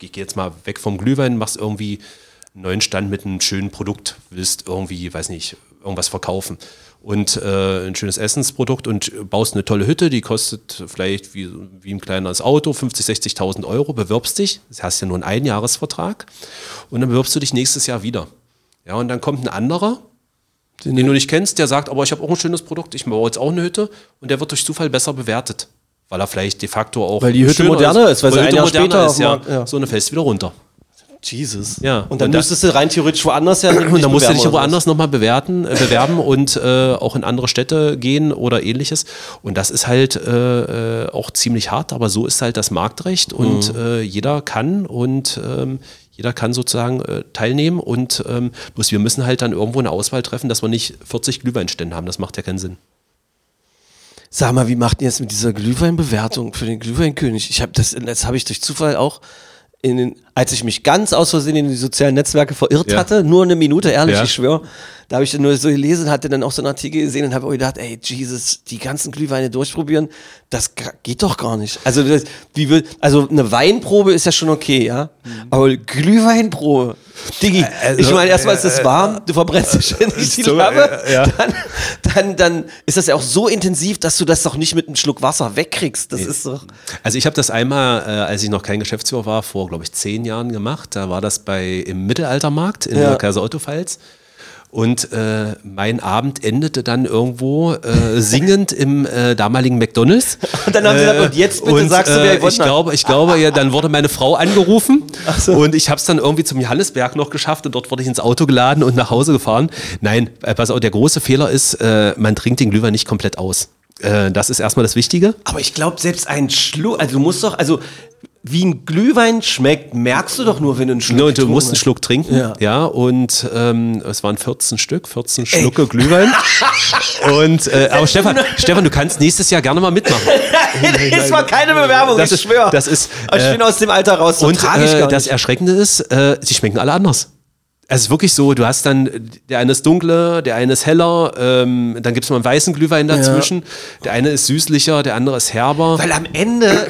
ich gehe jetzt mal weg vom Glühwein, machst irgendwie einen neuen Stand mit einem schönen Produkt, willst irgendwie, weiß nicht, irgendwas verkaufen und äh, ein schönes Essensprodukt und baust eine tolle Hütte, die kostet vielleicht wie, wie ein kleines Auto 50.000, 60.000 Euro, bewirbst dich, das hast ja nur einen Einjahresvertrag und dann bewirbst du dich nächstes Jahr wieder. Ja, und dann kommt ein anderer, den du nicht kennst, der sagt, aber ich habe auch ein schönes Produkt, ich baue jetzt auch eine Hütte und der wird durch Zufall besser bewertet. Weil er vielleicht de facto auch. Weil die Hütte moderner ist, weil sie die ein Hütte Jahr moderner später ist, ja. Ja. So eine fällst wieder runter. Jesus. Ja. Und dann Und müsstest du rein theoretisch woanders ja Und dann musst du dich woanders nochmal bewerten, äh, bewerben und äh, auch in andere Städte gehen oder ähnliches. Und das ist halt äh, äh, auch ziemlich hart, aber so ist halt das Marktrecht und Mhm. äh, jeder kann und ähm, jeder kann sozusagen äh, teilnehmen und ähm, bloß wir müssen halt dann irgendwo eine Auswahl treffen, dass wir nicht 40 Glühweinstände haben. Das macht ja keinen Sinn. Sag mal, wie macht ihr jetzt mit dieser Glühweinbewertung für den Glühweinkönig? Ich habe das, das habe ich durch Zufall auch den, als ich mich ganz aus Versehen in die sozialen Netzwerke verirrt Ja. hatte, nur eine Minute, ehrlich, Ja. ich schwöre, da habe ich dann nur so gelesen, hatte dann auch so einen Artikel gesehen und habe gedacht, ey, Jesus, die ganzen Glühweine durchprobieren, das geht doch gar nicht. Also, das, wie will, also eine Weinprobe ist ja schon okay, ja, aber Glühweinprobe, Diggi, also, ich meine, erstmal ist es warm, du verbrennst dich ständig die so, Flamme, äh, ja. dann, dann, dann ist das ja auch so intensiv, dass du das doch nicht mit einem Schluck Wasser wegkriegst. Das ist doch. Also ich habe das einmal, äh, als ich noch kein Geschäftsführer war, vor, glaube ich, zehn Jahren gemacht. Da war das bei im Mittelaltermarkt in Ja. der Kaiser Otto Pfalz. Und äh, mein Abend endete dann irgendwo äh, singend im äh, damaligen McDonalds. Und dann haben sie gesagt, und jetzt bitte sagst du, wer äh, ich hat. glaube, ich glaube, ja, dann wurde meine Frau angerufen und ich habe es dann irgendwie zum Johannesberg noch geschafft und dort wurde ich ins Auto geladen und nach Hause gefahren. Nein, äh, pass auf, der große Fehler ist, äh, man trinkt den Glühwein nicht komplett aus. Äh, das ist erstmal das Wichtige. Aber ich glaube, selbst ein Schluck, also du musst doch, also wie ein Glühwein schmeckt, merkst du doch nur, wenn du einen Schluck Ne, und du musst einen. Schluck trinken. Ja. Ja, und ähm, es waren 14 Stück, 14 Schlucke Glühwein. und, äh, aber Stefan, Stefan, du kannst nächstes Jahr gerne mal mitmachen. das war keine Bewerbung, Das ich ist- schwöre. das ist, ich äh, bin aus dem Alter raus, so und äh, das. Erschreckende ist, äh, sie schmecken alle anders. Es ist wirklich so, du hast dann, der eine ist dunkler, der eine ist heller, ähm, dann gibt es mal einen weißen Glühwein dazwischen. Der eine ist süßlicher, der andere ist herber. Weil am Ende,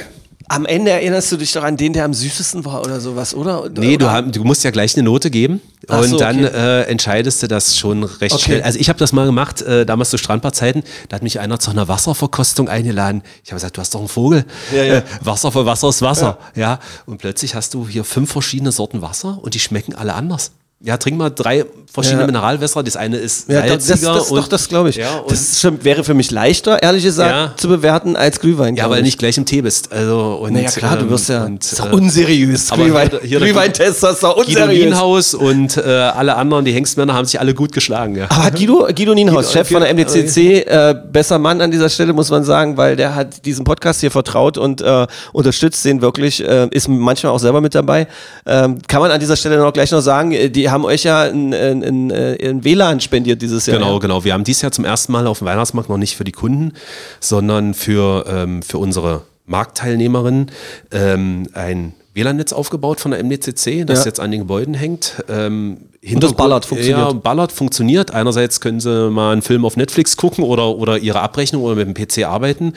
am Ende erinnerst du dich doch an den, der am süßesten war oder sowas, oder? Nee, du, oder? hab, du musst ja gleich eine Note geben Ach und so, dann okay. äh, entscheidest du das schon recht Okay. schnell. Also ich habe das mal gemacht, äh, damals zu Strandbadzeiten, da hat mich einer zu einer Wasserverkostung eingeladen. Ich habe gesagt, du hast doch einen Vogel. Ja, ja. Äh, Wasser für Wasser ist Wasser. Ja. Und plötzlich hast du hier fünf verschiedene Sorten Wasser und die schmecken alle anders. Ja, trink mal drei verschiedene Ja. Mineralwässer. Das eine ist Ja, das, das, salziger das, und doch, das glaube ich. Ja, das schon, wäre für mich leichter, ehrlich gesagt, Ja. zu bewerten als Glühwein. ja, weil ich. nicht gleich im Tee bist. Also, und, Naja, klar, du ähm, wirst ja. Und, ist doch äh, unseriös. aber Glühwein, hier- hier der Glühweintester ist doch Guido unseriös. Nienhaus und äh, alle anderen, die Hengstmänner, haben sich alle gut geschlagen. Ja. Aber Guido, Guido Nienhaus, Guido- Chef von der Guido- MDCC, äh, besser Mann an dieser Stelle, muss man sagen, weil der hat diesen Podcast hier vertraut und äh, unterstützt den wirklich, äh, ist manchmal auch selber mit dabei. Ähm, kann man an dieser Stelle noch gleich noch sagen, äh, die haben euch ja ein, ein, ein, äh, ein WLAN spendiert dieses Jahr. Genau, ja. genau. Wir haben dieses Jahr zum ersten Mal auf dem Weihnachtsmarkt noch nicht für die Kunden, sondern für, ähm, für unsere Marktteilnehmerinnen ähm, ein WLAN-Netz aufgebaut von der MDCC, das Ja. jetzt an den Gebäuden hängt. Ähm, das Hintergrund- ballert, funktioniert. Ja, ballert, funktioniert. Einerseits können sie mal einen Film auf Netflix gucken oder, oder ihre Abrechnung oder mit dem PC arbeiten.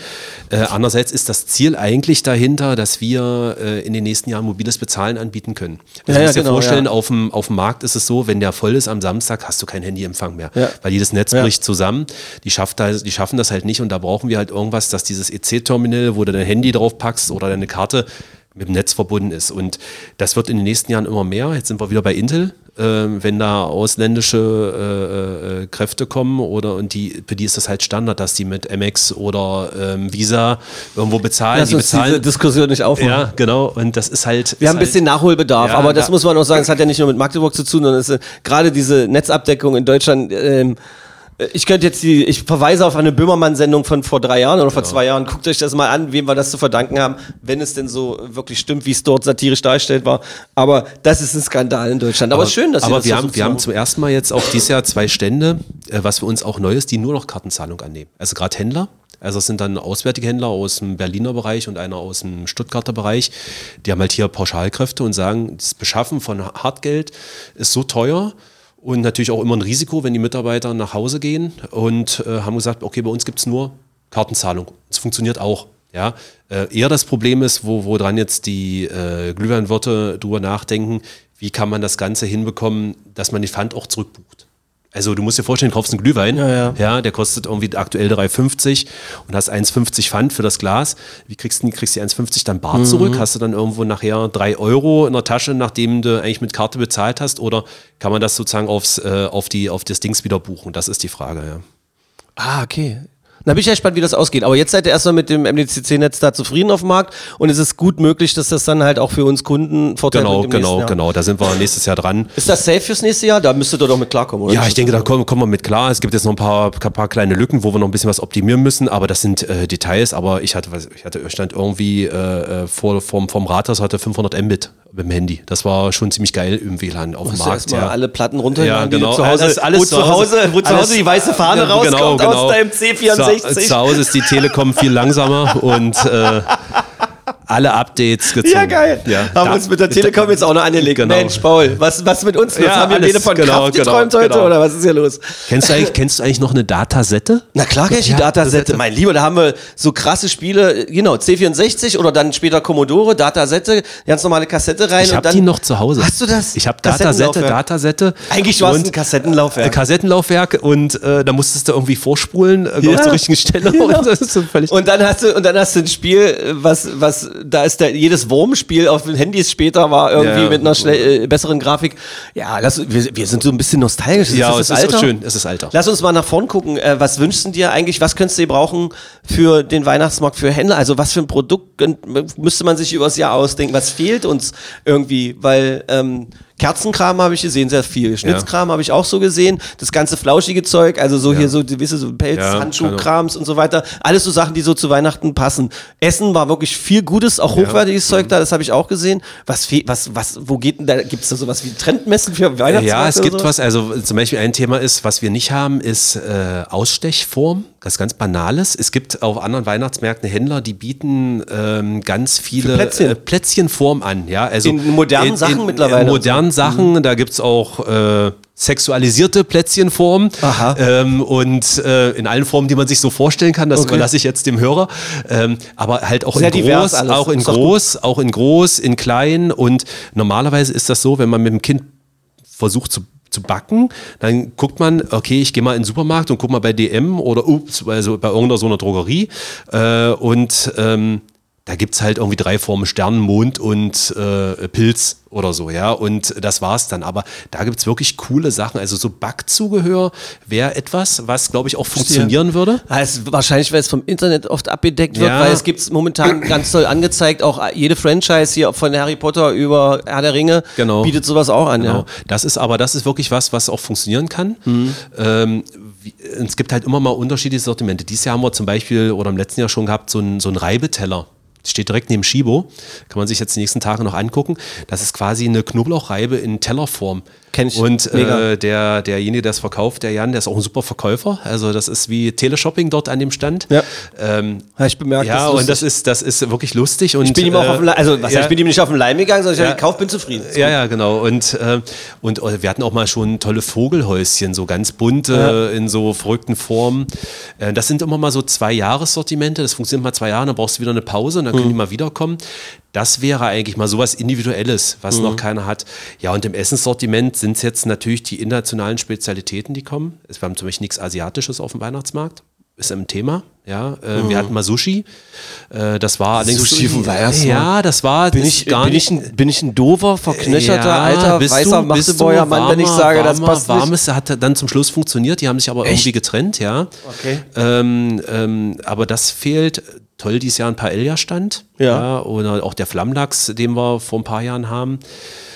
Äh, andererseits ist das Ziel eigentlich dahinter, dass wir äh, in den nächsten Jahren mobiles Bezahlen anbieten können. Ja, Also ja, dir genau, vorstellen, ja. auf dem, auf dem Markt ist es so, wenn der voll ist am Samstag, hast du keinen Handyempfang mehr. Ja. Weil jedes Netz Ja. bricht zusammen. Die, schafft die schaffen das halt nicht und da brauchen wir halt irgendwas, dass dieses EC-Terminal, wo du dein Handy drauf packst oder deine Karte mit dem Netz verbunden ist. Und das wird in den nächsten Jahren immer mehr. Jetzt sind wir wieder bei Intel. Ähm, wenn da ausländische äh, äh, Kräfte kommen oder und die, für die ist das halt Standard, dass die mit Amex oder ähm, Visa irgendwo bezahlen. Lass die uns diese bezahlen. Diskussion nicht aufmachen. Ja, genau. Und das ist halt. Wir ist haben ein bisschen halt, Nachholbedarf, Ja, aber das da- muss man auch sagen, es hat ja nicht nur mit Magdeburg zu tun, sondern es ist, äh, gerade diese Netzabdeckung in Deutschland. Ähm, äh, ich könnte jetzt die, ich verweise auf eine Böhmermann-Sendung von vor drei Jahren oder vor zwei Jahren. Guckt euch das mal an, wem wir das zu verdanken haben, wenn es denn so wirklich stimmt, wie es dort satirisch dargestellt war. Aber das ist ein Skandal in Deutschland. Aber, schön, dass ihr aber das wir, haben, wir haben zum ersten Mal jetzt auch dieses Jahr zwei Stände, äh, was für uns auch neu ist, die nur noch Kartenzahlung annehmen. Also gerade Händler. Also es sind dann auswärtige Händler aus dem Berliner Bereich und einer aus dem Stuttgarter Bereich. Die haben halt hier Pauschalkräfte und sagen, das Beschaffen von Hartgeld ist so teuer und natürlich auch immer ein Risiko, wenn die Mitarbeiter nach Hause gehen und äh, haben gesagt, okay, bei uns gibt es nur Kartenzahlung. Es funktioniert auch. Ja, äh, eher das Problem ist, wo, wo dran jetzt die äh, Glühweinwirte drüber nachdenken, wie kann man das Ganze hinbekommen, dass man den Pfand auch zurückbucht. Also du musst dir vorstellen, du kaufst einen Glühwein, Ja, ja. der kostet irgendwie aktuell 3,50 und hast 1,50 Pfand für das Glas. Wie kriegst du die, kriegst die 1,50 dann Mhm. bar zurück? Hast du dann irgendwo nachher 3 Euro in der Tasche, nachdem du eigentlich mit Karte bezahlt hast? Oder kann man das sozusagen aufs, äh, auf, die, auf das Dings wieder buchen? Das ist die Frage, ja. Ah, okay. Da bin ich ja gespannt, wie das ausgeht. Aber jetzt seid ihr erstmal mit dem MDCC-Netz da zufrieden auf dem Markt und es ist gut möglich, dass das dann halt auch für uns Kunden Vorteile Genau, genau, genau. Da sind wir nächstes Jahr dran. Ist das safe fürs nächste Jahr? Da müsstet ihr doch mit klarkommen, oder? Ja, ich denke, da kommen, kommen wir mit klar. Es gibt jetzt noch ein paar, paar kleine Lücken, wo wir noch ein bisschen was optimieren müssen, aber das sind äh, Details. Aber ich hatte, ich hatte stand irgendwie äh, äh, vor, vom, vom Rathaus hatte 500 Mbit mit dem Handy. Das war schon ziemlich geil im WLAN auf dem Markt. erstmal alle Platten runterladen, Ja, genau. zu Hause, Alles- alles wo zu Hause, wo zu alles- Hause die weiße Fahne Ja, rauskommt genau, genau. aus deinem C64. Zu, zu Hause ist die Telekom viel langsamer und äh, alle Updates gezogen. ja, geil. Ja, haben da- uns mit der Telekom jetzt auch noch angelegt. Genau. Mensch, Paul, was, was mit uns? los? Ja, haben wir alles, beide von genau, Kraft genau, geträumt heute genau. oder was ist hier los? Kennst du eigentlich, kennst du eigentlich noch eine Datasette? Na klar kenn ich die Ja, Datasette. Mein Lieber, da haben wir so krasse Spiele, genau, C64 oder dann später Commodore, Datasette, ganz normale Kassette rein Ich und habe dann... die noch zu Hause. Hast du das? Ich habe Datasette. Datasette. Eigentlich war es und- ein Kassettenlaufwerk. Äh, Kassettenlaufwerk und äh, da musstest du irgendwie vorspulen äh, Ja. zur richtigen Stelle. Genau. Und das ist so völlig Und dann hast du und dann hast du ein Spiel, was was da ist der jedes Wurmspiel auf den Handys später war irgendwie Ja, mit einer schnell, äh, besseren Grafik. Ja, lass, wir, wir sind so ein bisschen nostalgisch. Ist ja, das es das ist Alter? auch schön. Es ist Alter. Lass uns mal nach vorn gucken. Äh, was wünschst du dir eigentlich? Was könntest du dir brauchen für den Weihnachtsmarkt für Händler? Also was für ein Produkt müsste man sich übers Jahr ausdenken? Was fehlt uns irgendwie? Weil ähm, Kerzenkram habe ich gesehen, sehr viel. Schnitzkram habe ich auch so gesehen. Das ganze flauschige Zeug, also so hier so gewisse so Pelz, Ja, Handschuhkrams und so weiter. Alles so Sachen, die so zu Weihnachten passen. Essen war wirklich viel Gutes, auch hochwertiges Zeug da, das habe ich auch gesehen. Was, was, was, wo geht denn da? Gibt es da sowas wie Trendmessen für Weihnachtsmarkt? Ja, es gibt so? was. Also zum Beispiel ein Thema ist, was wir nicht haben, ist äh, Ausstechform. Das ganz Banales. Es gibt auf anderen Weihnachtsmärkten Händler, die bieten ähm, ganz viele Plätzchen. Äh, Plätzchenform an. Ja, also In modernen Sachen mittlerweile In modernen Sachen, da gibt es auch äh, sexualisierte Plätzchenform Aha. ähm, und äh, in allen Formen, die man sich so vorstellen kann. Das Okay. überlasse ich jetzt dem Hörer. Ähm, aber halt auch Sehr in groß, auch in groß, auch in groß, in klein und normalerweise ist das so, wenn man mit dem Kind versucht zu, zu backen, dann guckt man, okay, ich gehe mal in den Supermarkt und guck mal bei DM oder ups, also bei irgendeiner so einer Drogerie. Äh, und ähm, da gibt es halt irgendwie drei Formen Stern, Mond und äh, Pilz oder so, ja. Und das war's dann. Aber da gibt es wirklich coole Sachen. Also so Backzubehör wäre etwas, was, glaube ich, auch funktionieren würde. Also wahrscheinlich, weil es vom Internet oft abgedeckt wird, Ja. weil es gibt momentan ganz toll angezeigt, auch jede Franchise hier von Harry Potter über Herr der Ringe Genau. bietet sowas auch an. Genau. Ja. Das ist aber, das ist wirklich was, was auch funktionieren kann. Ähm, wie, es gibt halt immer mal unterschiedliche Sortimente. Dieses Jahr haben wir zum Beispiel oder im letzten Jahr schon gehabt so einen so einen Reibeteller. Steht direkt neben Shibo. Kann man sich jetzt die nächsten Tage noch angucken. Das ist quasi eine Knoblauchreibe in Tellerform. Kenn ich. Und äh, der, derjenige, der es verkauft, der Jan, der ist auch ein super Verkäufer. Also das ist wie Teleshopping dort an dem Stand. Ja. Ähm, Ja, ich bemerkt, ja, das und das ist, das ist wirklich lustig. Und, Ich bin ihm auch äh, auf den Leim, also was heißt, ja. ich bin ihm nicht auf den Leim gegangen, sondern ich Ja. habe gekauft, bin zufrieden. Ja, ja, genau. Und, äh, und äh, wir hatten auch mal schon tolle Vogelhäuschen, so ganz bunte, in so verrückten Formen. Äh, das sind immer mal so zwei Jahressortimente. Das funktioniert mal zwei Jahre, dann brauchst du wieder eine Pause und dann können die mal wiederkommen. Das wäre eigentlich mal sowas Individuelles, was noch keiner hat. Ja, und im Essenssortiment sind es jetzt natürlich die internationalen Spezialitäten, die kommen. Es wir haben zum Beispiel nichts Asiatisches auf dem Weihnachtsmarkt. Ist ein Thema. Ja, äh, wir hatten mal Sushi. Äh, das war allerdings Sushi dem Weihnachtsmarkt? Ja, das war Bin das ich, gar bin, nicht ich ein, bin ich ein doofer, verknöcherter, ja, alter, bist weißer Magdeburger Mann, wenn ich warmer, sage, das warmer, passt nicht? Warmes hat dann zum Schluss funktioniert, die haben sich aber irgendwie getrennt, ja. Okay. Ähm, ähm, aber das fehlt. Toll, dieses Jahr ein Paella-Stand. Ja. Oder auch der Flammlachs, den wir vor ein paar Jahren haben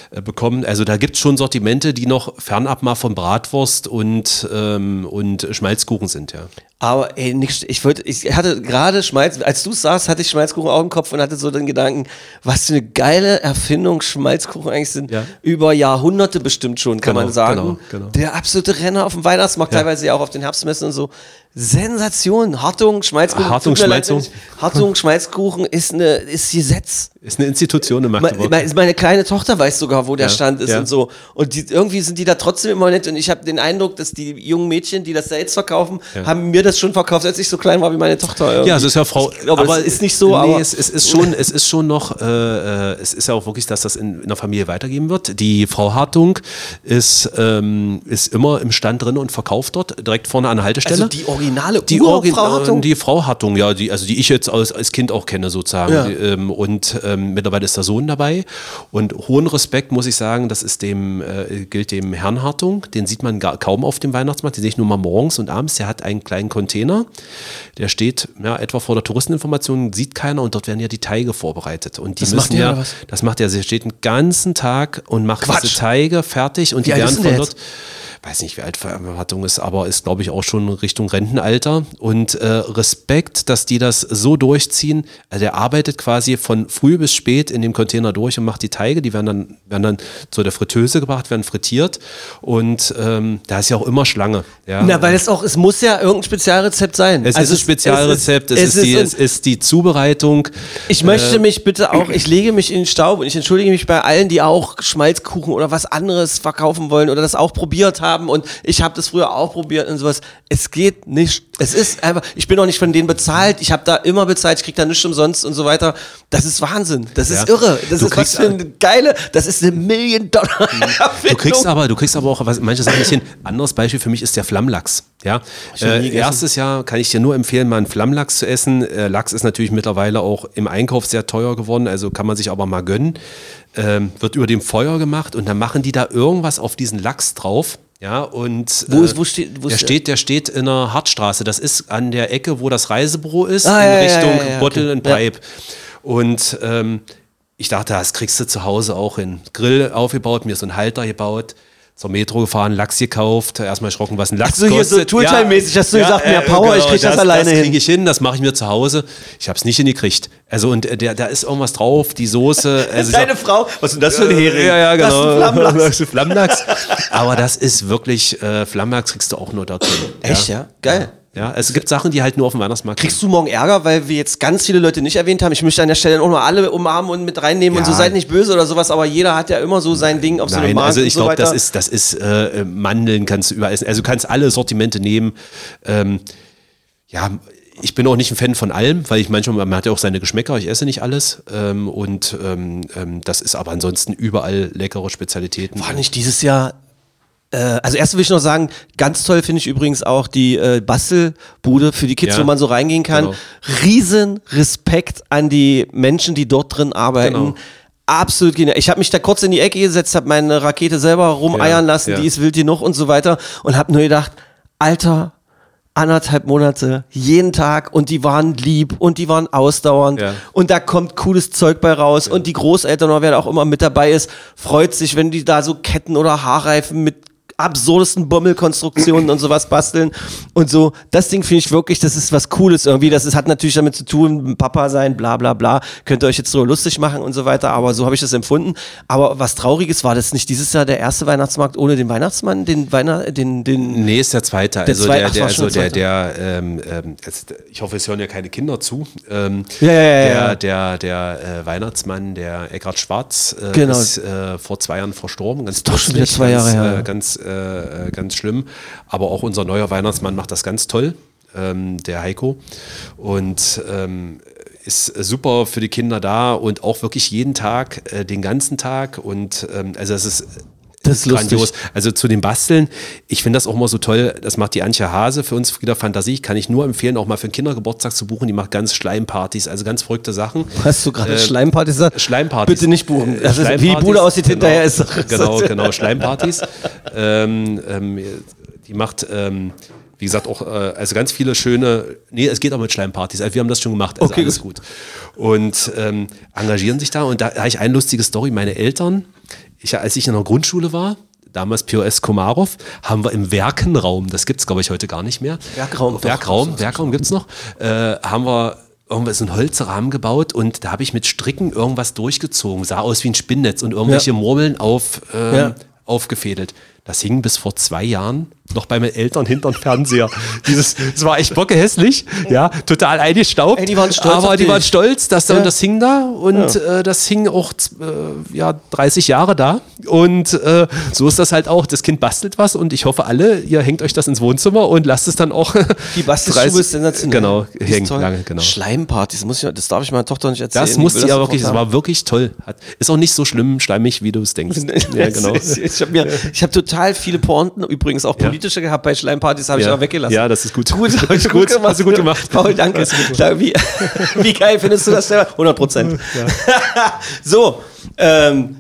äh, bekommen. Also da gibt es schon Sortimente, die noch fernab mal von Bratwurst und, ähm, und Schmalzkuchen sind, ja. Aber ey, nix, ich wollte, ich hatte gerade Schmalz, als du sagst, hatte ich Schmalzkuchen auch im Kopf und hatte so den Gedanken, was für eine geile Erfindung Schmalzkuchen eigentlich sind. Ja. Über Jahrhunderte bestimmt schon, kann Genau, man sagen. genau, genau. Der absolute Renner auf dem Weihnachtsmarkt, teilweise ja auch auf den Herbstmessen und so. Sensation. Hartung, Schmalzkuchen. Hartung, ich- Hartung, Schmalzkuchen ist eine, ist Gesetz. Ist eine Institution in Magdeburg. me- Meine kleine Tochter weiß sogar, wo der Ja, Stand ist ja. und so. Und die, irgendwie sind die da trotzdem immer nett. Und ich habe den Eindruck, dass die jungen Mädchen, die das da jetzt verkaufen, haben mir das schon verkauft, als ich so klein war wie meine Tochter. irgendwie. Ja, es ist ja Frau. Ich glaube, es ist nicht so, nee, aber- es, es ist schon, es ist schon noch, äh, äh, es ist ja auch wirklich, dass das in, in der Familie weitergeben wird. Die Frau Hartung ist, ähm, ist immer im Stand drin und verkauft dort direkt vorne an der Haltestelle. Also die originale die, Ur- Frau Hartung? äh, die Frau Hartung, ja, die, also die ich jetzt als, als Kind auch kenne sozusagen. Ja. Ähm, und ähm, mittlerweile ist der Sohn dabei. Und hohen Respekt muss ich sagen, das ist dem, äh, gilt dem Herrn Hartung. Den sieht man gar, kaum auf dem Weihnachtsmarkt. Den sehe ich nur mal morgens und abends. Der hat einen kleinen Container. Der steht ja, etwa vor der Touristeninformation, sieht keiner und dort werden ja die Teige vorbereitet. Und die Das müssen macht ja, was? das macht er. Sie steht den ganzen Tag und macht Quatsch. diese Teige fertig und die alt werden von dort weiß nicht, wie alt Verantwortung ist, aber ist, glaube ich, auch schon Richtung Rentenalter. Und äh, Respekt, dass die das so durchziehen. Also der arbeitet quasi von früh bis spät in dem Container durch und macht die Teige. Die werden dann, werden dann zu der Fritteuse gebracht, werden frittiert. Und ähm, da ist ja auch immer Schlange. Ja. Na, weil es auch, es muss ja irgendein Spezialrezept sein. es Also ist ein Spezialrezept, es, ist, die, es ist die Zubereitung. Ich möchte mich bitte auch, ich lege mich in den Staub und ich entschuldige mich bei allen, die auch Schmalzkuchen oder was anderes verkaufen wollen oder das auch probiert haben und ich habe das früher auch probiert und sowas. Es geht nicht. Es ist einfach, ich bin auch nicht von denen bezahlt, ich habe da immer bezahlt, ich krieg da nichts umsonst und so weiter. Das ist Wahnsinn. Das ist Ja. irre. Das Du ist was für eine geile, das ist eine Million Dollar. Du kriegst aber, du kriegst aber auch was, manche Sachen nicht hin. Anderes Beispiel für mich ist der Flammlachs. Ja, äh, erstes Jahr kann ich dir nur empfehlen, mal einen Flammlachs zu essen. Äh, Lachs ist natürlich mittlerweile auch im Einkauf sehr teuer geworden, also kann man sich aber mal gönnen. Ähm, wird über dem Feuer gemacht und dann machen die da irgendwas auf diesen Lachs drauf. Ja, und Wo ist- wo steht- wo der steht, der steht in der Hartstraße. Das ist an der Ecke, wo das Reisebüro ist, Ah, in ja, Richtung ja, ja, Bottle okay. and. Pipe. Und ähm, ich dachte, das kriegst du zu Hause auch hin. Grill aufgebaut, mir so einen Halter gebaut, zur Metro gefahren, Lachs gekauft, erstmal erschrocken, was ein Lachs so, hier so kostet. Tooltime-mäßig hast du gesagt, mehr Power, ich krieg das alleine Das hin. kriege ich hin, das mache ich mir zu Hause. Ich habe es nicht hingekriegt. Also und äh, der, da ist irgendwas drauf, die Soße. Also Deine hab- Frau, was ist denn das für ein Hering? ja, ja, Das ist genau. ein Flammlachs. Das ist Flammlachs. Aber das ist wirklich, äh, Flammlachs kriegst du auch nur dorthin. Echt, ja? Geil. Ja, es gibt Sachen, die halt nur auf dem Weihnachtsmarkt Kriegst du morgen Ärger, weil wir jetzt ganz viele Leute nicht erwähnt haben? Ich möchte an der Stelle auch mal alle umarmen und mit reinnehmen und Ja. so seid nicht böse oder sowas, aber jeder hat ja immer so sein Ding auf so einem Markt also und ich so glaube, das ist, das ist äh, Mandeln kannst du überall essen. Also du kannst alle Sortimente nehmen. Ähm, ja, ich bin auch nicht ein Fan von allem, weil ich manchmal, man hat ja auch seine Geschmäcker, ich esse nicht alles. Ähm, und ähm, ähm, das ist aber ansonsten überall leckere Spezialitäten. War nicht dieses Jahr äh, also erst will ich noch sagen, ganz toll finde ich übrigens auch die äh, Bastelbude für die Kids, Ja. wo man so reingehen kann. Genau. Riesen Respekt an die Menschen, die dort drin arbeiten. Genau. Absolut genial. Ich habe mich da kurz in die Ecke gesetzt, habe meine Rakete selber rumeiern Ja, lassen, ja. die ist wild genug und so weiter und habe nur gedacht, Alter, anderthalb Monate, jeden Tag und die waren lieb und die waren ausdauernd Ja. und da kommt cooles Zeug bei raus und die Großeltern oder wer da auch immer mit dabei ist, freut sich, wenn die da so Ketten oder Haarreifen mit absurdesten Bommelkonstruktionen und sowas basteln und so. Das Ding finde ich wirklich, das ist was Cooles irgendwie. Das ist, hat natürlich damit zu tun, Papa sein, bla bla bla. Könnt ihr euch jetzt so lustig machen und so weiter, aber so habe ich das empfunden. Aber was Trauriges war das nicht dieses Jahr der erste Weihnachtsmarkt ohne den Weihnachtsmann, den Weihnacht, den, den. Nee, ist der zweite. Der Also der, ach, der, also der, der der, ähm, ähm, jetzt, ich hoffe, es hören ja keine Kinder zu. Ähm, Ja, ja, ja, der, ja. der, der äh, Weihnachtsmann, der Eckhard Schwarz, äh, Genau. ist äh, vor zwei Jahren verstorben. Ganz doch schon wieder zwei Jahre ganz, her. Äh, ganz, äh, äh, ganz schlimm. Aber auch unser neuer Weihnachtsmann macht das ganz toll. Ähm, der Heiko. Und ähm, ist super für die Kinder da und auch wirklich jeden Tag, äh, den ganzen Tag. Und ähm, also es ist Das ist lustig. grandios. Also zu dem Basteln, ich finde das auch immer so toll, das macht die Antje Hase für uns wieder Fantasie, kann ich nur empfehlen, auch mal für einen Kindergeburtstag zu buchen, die macht ganz Schleimpartys, also ganz verrückte Sachen. Hast du gerade Äh, Schleimparty gesagt? Schleimpartys. Bitte nicht buchen. Äh, Das ist, wie die Schleimpartys, Bude aussieht genau, hinterher ist. Genau, genau, Schleimpartys. ähm, ähm, die macht, ähm, wie gesagt, auch, äh, also ganz viele schöne, nee, es geht auch mit Schleimpartys. Also wir haben das schon gemacht, also Okay, alles gut. Und ähm, engagieren sich da. Und da habe ich eine lustige Story. Meine Eltern, ich, als ich in der Grundschule war, damals POS Komarov, haben wir im Werkenraum, das gibt es glaube ich heute gar nicht mehr. Werkraum, doch. Werkraum, Werkraum gibt es noch, äh, haben wir irgendwas so einen Holzrahmen gebaut und da habe ich mit Stricken irgendwas durchgezogen, sah aus wie ein Spinnnetz und irgendwelche Ja. Murmeln auf, ähm, Ja. aufgefädelt. Das hing bis vor zwei Jahren noch bei meinen Eltern hinterm Fernseher. Dieses, das war echt bockehässlich, ja, total eingestaubt. Ey, die waren stolz Aber die dich. waren stolz, dass da, Ja. und das hing da und äh, das hing auch äh, ja, 30 Jahre da. Und äh, so ist das halt auch. Das Kind bastelt was und ich hoffe alle, ihr hängt euch das ins Wohnzimmer und lasst es dann auch. Die Bastelstube 30 ist sensationell. Genau, hängt lange, genau. Schleimpartys, muss ich, das darf ich meiner Tochter nicht erzählen. Das musste ja wirklich, das war wirklich toll. Hat, ist auch nicht so schlimm, schleimig, wie du es denkst. ja, genau. Ich habe mir, ich habe total viele Pointen, übrigens auch politische gehabt bei Schleimpartys, habe ich Ja. aber weggelassen. Ja, das ist gut. Gut, Das ist gut. Hast du gut gemacht. Paul, danke. Da, wie, wie geil findest du das selber? 100 Prozent. so, ähm,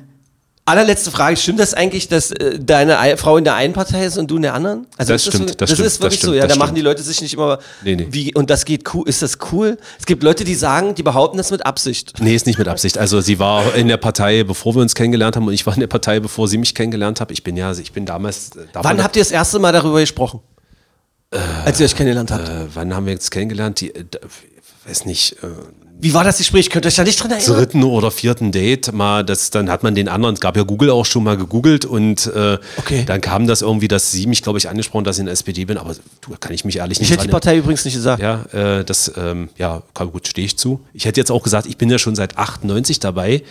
allerletzte Frage. Stimmt das eigentlich, dass äh, deine Ei- Frau in der einen Partei ist und du in der anderen? Also Das ist stimmt, so, das das stimmt, ist wirklich das so, stimmt, ja, da das machen die Leute sich nicht immer, Nee, nee. wie, und das geht cool, ist das cool? Es gibt Leute, die sagen, die behaupten das mit Absicht. Nee, ist nicht mit Absicht. Also sie war in der Partei, bevor wir uns kennengelernt haben und ich war in der Partei, bevor sie mich kennengelernt hat. Ich bin ja, ich bin damals. äh, Wann habt ihr das erste Mal darüber gesprochen? als ihr euch kennengelernt habt. äh, wann haben wir uns kennengelernt? Die, äh, weiß nicht, äh, Wie war das Gespräch? Könnt ihr euch da nicht dran erinnern? dritten oder vierten Date mal, das, dann hat man den anderen, es gab ja Google auch schon mal gegoogelt und äh, Okay. dann kam das irgendwie, dass sie mich, glaube ich, angesprochen, dass ich in der SPD bin, aber du, kann ich mich ehrlich Ich nicht hätte die Partei übrigens nicht gesagt. Ja, äh, das, ähm, ja, gut, stehe ich zu. Ich hätte jetzt auch gesagt, ich bin ja schon seit 98 dabei,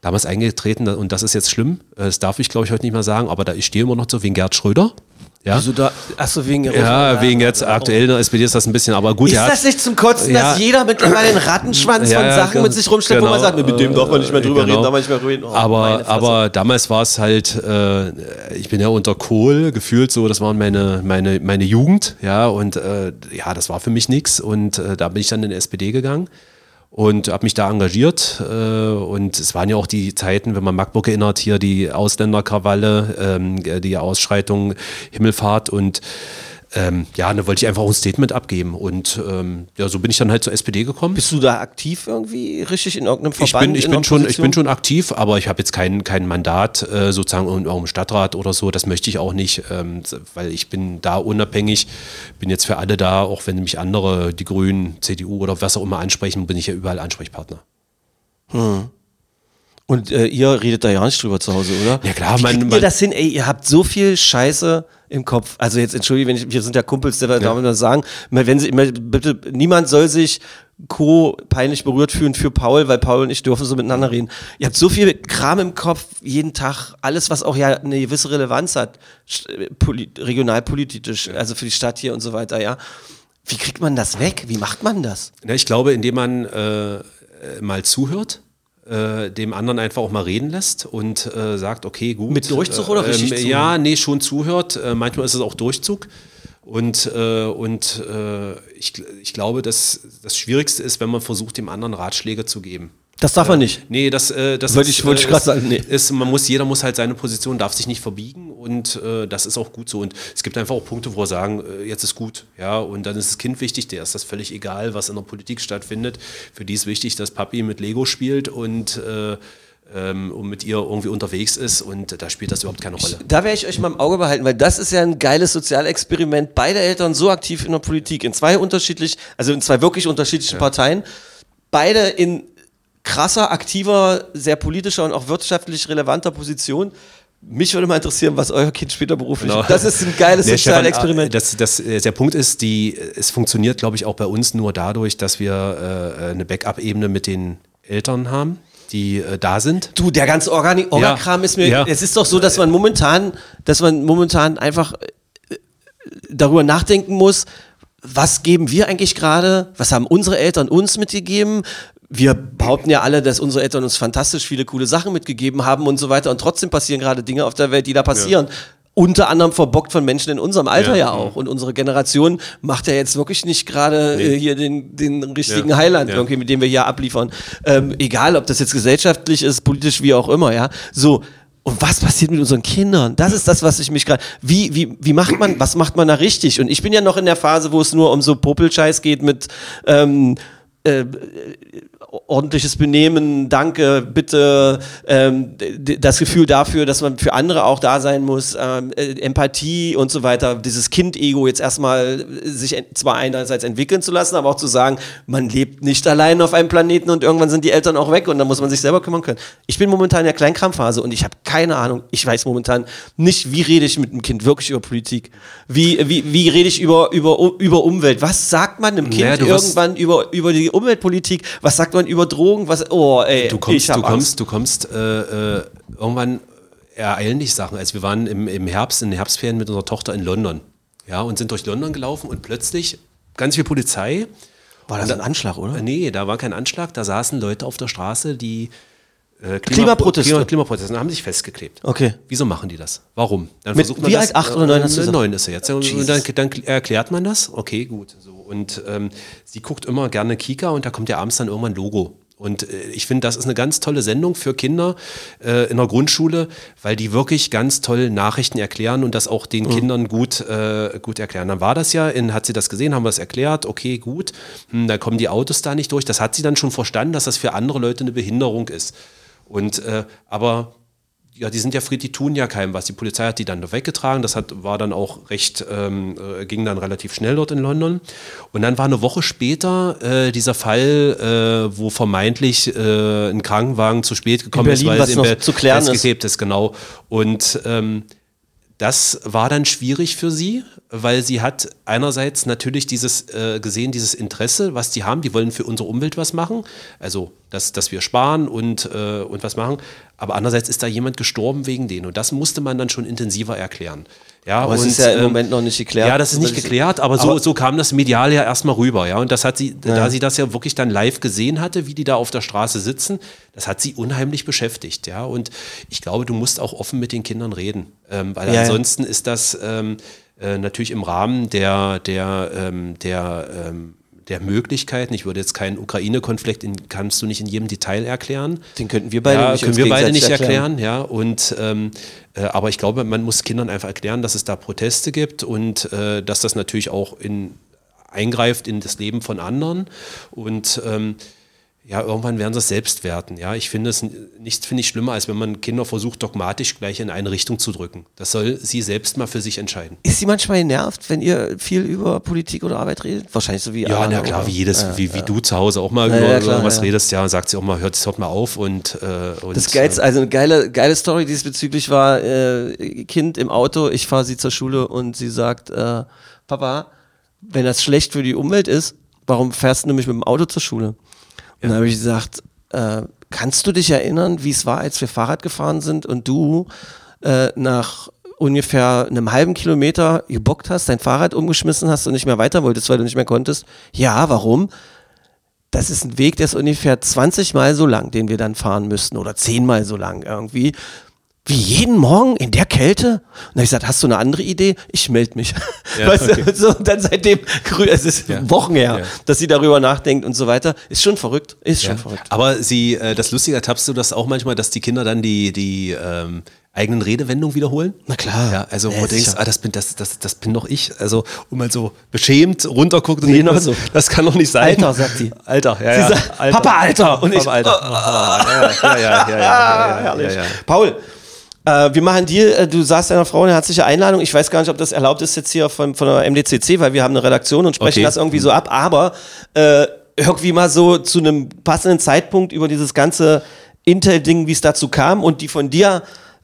damals eingetreten und das ist jetzt schlimm. Äh, Das darf ich, glaube ich, heute nicht mehr sagen, aber da ich stehe immer noch so wegen Gerd Schröder. Ja, Wieso da? Achso, wegen ja wegen jetzt aktuell in der SPD ist das ein bisschen, aber gut, Ist das nicht zum Kotzen, Ja. dass jeder mittlerweile einen Rattenschwanz Ja, von Sachen genau. mit sich rumschleppt, wo man Genau. sagt, mit dem darf man nicht mehr drüber Äh, reden, darf man nicht mehr reden. Oh, aber, aber damals war es halt, äh, ich bin ja unter Kohl gefühlt so, das waren meine, meine, meine Jugend, ja, und äh, ja, das war für mich nichts und äh, da bin ich dann in die SPD gegangen und habe mich da engagiert äh, und es waren ja auch die Zeiten, wenn man Magdeburg erinnert, hier die Ausländerkrawalle, ähm, die Ausschreitung Himmelfahrt und ähm, ja, da wollte ich einfach auch ein Statement abgeben und ähm, ja, so bin ich dann halt zur SPD gekommen. Bist du da aktiv irgendwie richtig in irgendeinem Ich Verband? bin, ich, in bin schon, ich bin schon aktiv, aber ich habe jetzt kein, kein Mandat äh, sozusagen in irgendeinem Stadtrat oder so. Das möchte ich auch nicht, ähm, weil ich bin da unabhängig, bin jetzt für alle da, auch wenn mich andere, die Grünen, CDU oder was auch immer ansprechen, bin ich ja überall Ansprechpartner. Und äh, ihr redet da ja nicht drüber zu Hause, oder? Ja, klar, Wie man- kriegt ihr man- das hin? Ey, ihr habt so viel Scheiße im Kopf. Also jetzt entschuldige, wenn ich, wir sind ja Kumpels, der man das sagen. Wenn sie, bitte, niemand soll sich co peinlich berührt fühlen für Paul, weil Paul und ich dürfen so miteinander reden. Ihr habt so viel Kram im Kopf jeden Tag, alles, was auch ja eine gewisse Relevanz hat, regionalpolitisch, also für die Stadt hier und so weiter, ja. Wie kriegt man das weg? Wie macht man das? Ja, ich glaube, indem man äh, äh, mal zuhört, äh, dem anderen einfach auch mal reden lässt und äh, sagt, okay, gut. Mit Durchzug oder richtig ähm? Ja, nee, schon zuhört. Äh, manchmal ist es auch Durchzug. Und, äh, und äh, ich, ich glaube, dass das Schwierigste ist, wenn man versucht, dem anderen Ratschläge zu geben. Das darf man nicht. Nee, das, äh, das Wollte ist, ich- wollte ich äh, ist- sagen, nee. Ist, man muss, jeder muss halt seine Position, darf sich nicht verbiegen und äh, das ist auch gut so. Und es gibt einfach auch Punkte, wo wir sagen, äh, jetzt ist gut, ja, und dann ist das Kind wichtig, der ist das völlig egal, was in der Politik stattfindet. Für die ist wichtig, dass Papi mit Lego spielt und, äh, ähm, und mit ihr irgendwie unterwegs ist und da spielt das überhaupt keine Rolle. Da werde ich euch mal im Auge behalten, weil das ist ja ein geiles Sozialexperiment. Beide Eltern so aktiv in der Politik, in zwei unterschiedlich, also in zwei wirklich unterschiedlichen Parteien. Beide in krasser, aktiver, sehr politischer und auch wirtschaftlich relevanter Position. Mich würde mal interessieren, was euer Kind später beruflich Genau. Das ist ein geiles Nee, Stefan, Sozialexperiment. äh, Das, das, äh, der Punkt ist, die, es funktioniert, glaube ich, auch bei uns nur dadurch, dass wir äh, eine Backup-Ebene mit den Eltern haben, die äh, da sind. Du, der ganze Organi Orgakram Ja. ist mir. Ja. Es ist doch so, dass man momentan, dass man momentan einfach äh, darüber nachdenken muss, was geben wir eigentlich gerade? Was haben unsere Eltern uns mitgegeben? Wir behaupten ja alle, dass unsere Eltern uns fantastisch viele coole Sachen mitgegeben haben und so weiter. Und trotzdem passieren gerade Dinge auf der Welt, die da passieren. Unter anderem verbockt von Menschen in unserem Alter ja, Ja. auch. Und unsere Generation macht ja jetzt wirklich nicht gerade äh, hier den, den richtigen Ja. Heiland, Ja. irgendwie, mit dem wir hier abliefern. Ähm, egal, ob das jetzt gesellschaftlich ist, politisch, wie auch immer, ja. So. Und was passiert mit unseren Kindern? Das ist das, was ich mich gerade. Wie, wie, wie macht man, was macht man da richtig? Und ich bin ja noch in der Phase, wo es nur um so Popelscheiß geht mit ähm, äh, ordentliches Benehmen, danke, bitte, ähm, das Gefühl dafür, dass man für andere auch da sein muss, ähm, äh, Empathie und so weiter, dieses Kind-Ego jetzt erstmal sich en- zwar einerseits entwickeln zu lassen, aber auch zu sagen, man lebt nicht allein auf einem Planeten und irgendwann sind die Eltern auch weg und dann muss man sich selber kümmern können. Ich bin momentan in der Kleinkramphase und ich habe keine Ahnung, ich weiß momentan nicht, wie rede ich mit dem Kind wirklich über Politik, wie, wie, wie rede ich über, über, über Umwelt, was sagt man einem Kind Naja, irgendwann über, über die Umweltpolitik, was sagt man über Drogen, was, oh ey, Du kommst, ich hab du kommst, Angst. du kommst äh, äh, irgendwann ereilen dich Sachen. Also wir waren im, im Herbst, in den Herbstferien mit unserer Tochter in London. Ja, und sind durch London gelaufen und plötzlich ganz viel Polizei. War das ein Anschlag, oder? Nee, da war kein Anschlag, da saßen Leute auf der Straße, die äh, Klimaproteste. Klima, Klimaproteste haben sich festgeklebt. Okay. Wieso machen die das? Warum? Dann Mit- versucht man wie das, alt? Acht oder neun hast du äh? Neun ist er jetzt. Und dann, dann erklärt man das. Okay, gut. So. Und ähm, sie guckt immer gerne Kika und da kommt ja abends dann irgendwann ein Logo. Und äh, ich finde, das ist eine ganz tolle Sendung für Kinder äh, in der Grundschule, weil die wirklich ganz toll Nachrichten erklären und das auch den Kindern gut, äh, gut erklären. Dann war das ja, in, hat sie das gesehen, haben wir es erklärt, okay, gut, hm, da kommen die Autos da nicht durch. Das hat sie dann schon verstanden, dass das für andere Leute eine Behinderung ist. Und äh, aber ja, die sind ja friedlich, die tun ja keinem was. Die Polizei hat die dann weggetragen. Das hat, war dann auch recht, ähm, äh, ging dann relativ schnell dort in London. Und dann war eine Woche später äh, dieser Fall, äh, wo vermeintlich äh, ein Krankenwagen zu spät gekommen Berlin, ist, weil was es noch Be- zu klären ist. festgeklebt ist. Genau. Und ähm, das war dann schwierig für sie, weil sie hat einerseits natürlich dieses äh, gesehen, dieses Interesse, was die haben, die wollen für unsere Umwelt was machen, also dass, dass wir sparen und, äh, und was machen, aber andererseits ist da jemand gestorben wegen denen und das musste man dann schon intensiver erklären. Ja, Aber es ist ja im ähm, Moment noch nicht geklärt. Ja, das ist nicht Das- geklärt, aber so, aber- so kam das medial ja erstmal rüber, ja. Und das hat sie, da sie das ja wirklich dann live gesehen hatte, wie die da auf der Straße sitzen, das hat sie unheimlich beschäftigt, ja. Und ich glaube, du musst auch offen mit den Kindern reden, ähm, weil Ja, ja. ansonsten ist das ähm, äh, natürlich im Rahmen der, der, ähm, der, ähm, der Möglichkeiten. Ich würde jetzt keinen Ukraine-Konflikt, in- kannst du nicht in jedem Detail erklären. Den könnten wir beide ja, nicht können wir beide nicht gegenseitig erklären, ja. Und ähm, äh, aber ich glaube, man muss Kindern einfach erklären, dass es da Proteste gibt und äh, dass das natürlich auch in, eingreift in das Leben von anderen. Und ähm, ja, irgendwann werden sie es selbst werten. Ja, ich finde es nichts finde ich schlimmer, als wenn man Kinder versucht, dogmatisch gleich in eine Richtung zu drücken. Das soll sie selbst mal für sich entscheiden. Ist sie manchmal genervt, wenn ihr viel über Politik oder Arbeit redet? Wahrscheinlich so wie Ja, Alana, na klar, oder? wie jedes, Ja, wie, wie ja. du zu Hause auch mal Ja, über, klar, was redest, ja, sagt sie auch mal, hört, hört mal auf und, äh, und Das Geilste, also eine geile, geile Story diesbezüglich war, äh, Kind im Auto, ich fahre sie zur Schule und sie sagt, äh, Papa, wenn das schlecht für die Umwelt ist, warum fährst du nämlich mit dem Auto zur Schule? Und dann habe ich gesagt, äh, kannst du dich erinnern, wie es war, als wir Fahrrad gefahren sind und du äh, nach ungefähr einem halben Kilometer gebockt hast, dein Fahrrad umgeschmissen hast und nicht mehr weiter wolltest, weil du nicht mehr konntest? Ja, warum? das ist ein Weg, der ist ungefähr 20 Mal so lang, den wir dann fahren müssten oder 10 Mal so lang irgendwie. Wie jeden Morgen in der Kälte? Und dann habe ich gesagt, hast du eine andere Idee? Ich melde mich. Ja, weißt okay. du, so, und dann seitdem, es ist Ja. Wochen her, Ja. dass sie darüber nachdenkt und so weiter. Ist schon verrückt. Ist schon Ja. verrückt. Aber sie, äh, das Lustige, ertappst du das auch manchmal, dass die Kinder dann die, die ähm, eigenen Redewendungen wiederholen? Na klar. Ja, also Ja, wo du denkst, ah, das bin, das, das, das bin doch ich. Also, und mal so beschämt runterguckt und Genau so. das kann doch nicht sein. Alter, sagt sie. Alter, ja, Sie ja. sagt, Papa, Alter. Und ich, Papa, Alter. Ah, ja, ja, ja, ja, ja, ja, ja, Herrlich. ja, ja. Paul, äh, wir machen dir, äh, du sagst deiner Frau eine herzliche Einladung. Ich weiß gar nicht, ob das erlaubt ist jetzt hier von, von der MDCC, weil wir haben eine Redaktion und sprechen Okay. das irgendwie so ab. Aber äh, irgendwie mal so zu einem passenden Zeitpunkt über dieses ganze Intel-Ding, wie es dazu kam und die von dir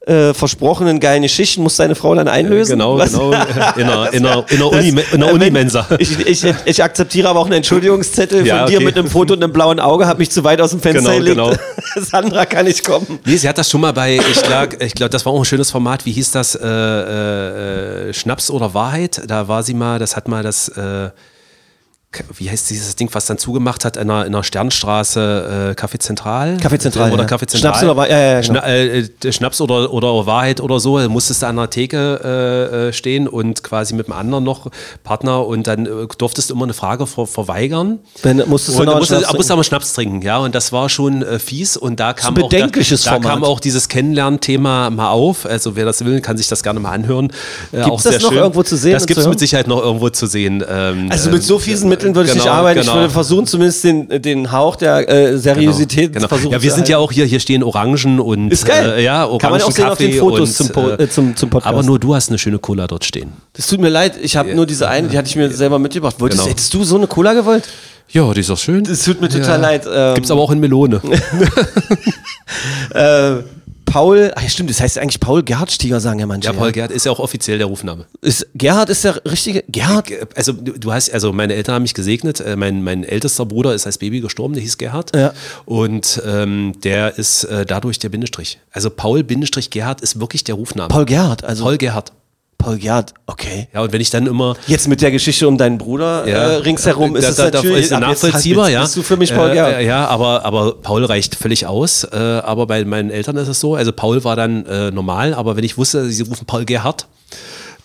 äh, versprochenen geilen Geschichten muss deine Frau dann einlösen. Genau, Was- genau. In der, in der, in Das- Uni, in äh, Unimensa. Ich, ich, ich akzeptiere aber auch einen Entschuldigungszettel Ja, von dir okay. mit einem Foto und einem blauen Auge, hab mich zu weit aus dem Fenster Genau, gelegt. Sandra kann nicht kommen. Nee, sie hat das schon mal bei, ich glaube, ich glaub, das war auch ein schönes Format. Wie hieß das? Äh, äh, äh, Schnaps oder Wahrheit? Da war sie mal, das hat mal das, äh, wie heißt dieses Ding, was dann zugemacht hat in einer, in einer Sternstraße, äh, Café Zentral? Café Zentral, Oder ja. Café Zentral. Schnaps oder Wahr- ja, ja, genau. Schna äh, äh, Schnaps oder, oder Wahrheit oder so. Da musstest du an der Theke äh, äh, stehen und quasi mit einem anderen noch Partner und dann äh, durftest du immer eine Frage ver verweigern. Dann musstest du noch musstest, Schnaps musst aber Schnaps trinken, ja, und das war schon fies und da kam auch da, bedenkliches da kam auch dieses Kennenlernthema mal auf. Also wer das will, kann sich das gerne mal anhören. Äh, Gibt's das noch irgendwo zu sehen Das gibt es mit Sicherheit noch irgendwo zu sehen. Ähm, Also mit so ähm, fiesen Mitteln würde ich genau, nicht arbeiten. Ich genau. würde versuchen, zumindest den, den Hauch der äh, Seriosität Genau. versuchen Ja, wir sind ja auch hier, hier stehen Orangen und Ist geil. Äh, ja, Orangen Kann man auch sehen auf den Fotos und, zum Po- äh, äh, zum- zum Podcast. Aber nur du hast eine schöne Cola dort stehen. Das tut mir leid, ich habe nur diese eine, die hatte ich mir selber mitgebracht. Wolltest, Genau. Hättest du so eine Cola gewollt? Ja, die ist doch schön. Das tut mir total leid. Ähm, Gibt's aber auch in Melone. äh, Paul, ach ja, stimmt, das heißt eigentlich Paul Gerhard Stieger, sagen ja manche. Ja, Paul Gerd ist ja auch offiziell der Rufname. Ist, Gerhard ist der richtige. Gerhard? Also du du hast, also meine Eltern haben mich gesegnet. Äh, Mein, mein ältester Bruder ist als Baby gestorben, der hieß Gerhard. Ja. Und ähm, der ist äh, dadurch der Bindestrich. Also Paul Bindestrich Gerhard ist wirklich der Rufname. Paul Gerhard, also Paul Gerhard. Paul Gerhard, okay. Ja, und wenn ich dann immer Jetzt mit der Geschichte um deinen Bruder äh, ringsherum ist da, es da, da natürlich ist jetzt nachvollziehbar, bist- ja. Bist du für mich Paul äh, Gerhard? äh, Ja, aber, aber Paul reicht völlig aus. Äh, aber bei meinen Eltern ist es so. Also Paul war dann äh, normal, aber wenn ich wusste, sie rufen Paul Gerhard,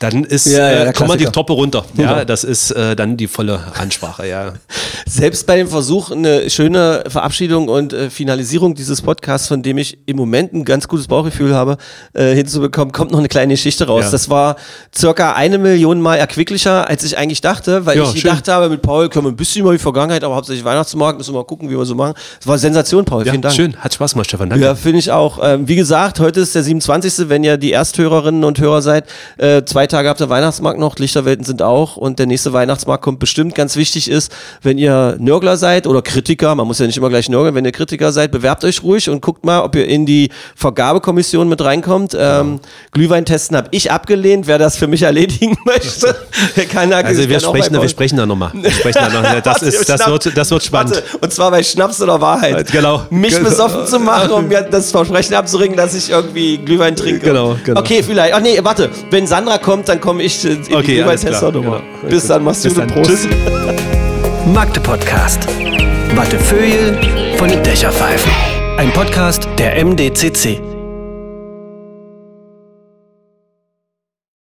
dann ist, Ja, ja, äh, komm mal die. Toppe runter. Ja, Ja. das ist äh, dann die volle Ansprache, ja. Selbst bei dem Versuch, eine schöne Verabschiedung und äh, Finalisierung dieses Podcasts, von dem ich im Moment ein ganz gutes Bauchgefühl habe, äh, hinzubekommen, kommt noch eine kleine Geschichte raus. Ja. Das war circa eine Million Mal erquicklicher, als ich eigentlich dachte, weil ich gedacht habe, mit Paul können wir ein bisschen über die Vergangenheit, aber hauptsächlich Weihnachtsmarkt, müssen wir mal gucken, wie wir so machen. Das war Sensation, Paul. ja Vielen Dank. schön, hat Spaß gemacht, Stefan. Danke. Ja, finde ich auch. Ähm, wie gesagt, heute ist der 27. Wenn ihr die Ersthörerinnen und Hörer seid. Äh, zwei Tage habt ihr Weihnachtsmarkt noch, Lichterwelten sind auch und der nächste Weihnachtsmarkt kommt bestimmt. Ganz wichtig ist, wenn ihr Nörgler seid oder Kritiker, man muss ja nicht immer gleich nörgeln, wenn ihr Kritiker seid, bewerbt euch ruhig und guckt mal, ob ihr in die Vergabekommission mit reinkommt. Ähm, Glühwein testen habe ich abgelehnt. Wer das für mich erledigen möchte, der kann da Also wir sprechen, wir sprechen da nochmal. Wir sprechen da noch. Das, ist, das, wird, das wird spannend. Warte, und zwar bei Schnaps oder Wahrheit. Genau. Mich Genau. besoffen zu machen, um mir das Versprechen abzuringen, dass ich irgendwie Glühwein trinke. Genau, genau. Okay, vielleicht. Ach nee, warte. Wenn Sandra kommt, dann komme ich äh, in die Okay, Glühweintesternummer. genau. Bis dann, mach's Bis gut. dann. Prost. Tschüss. Magde Podcast. Wattefeuille von den Dächerpfeifen. Ein Podcast der MDCC.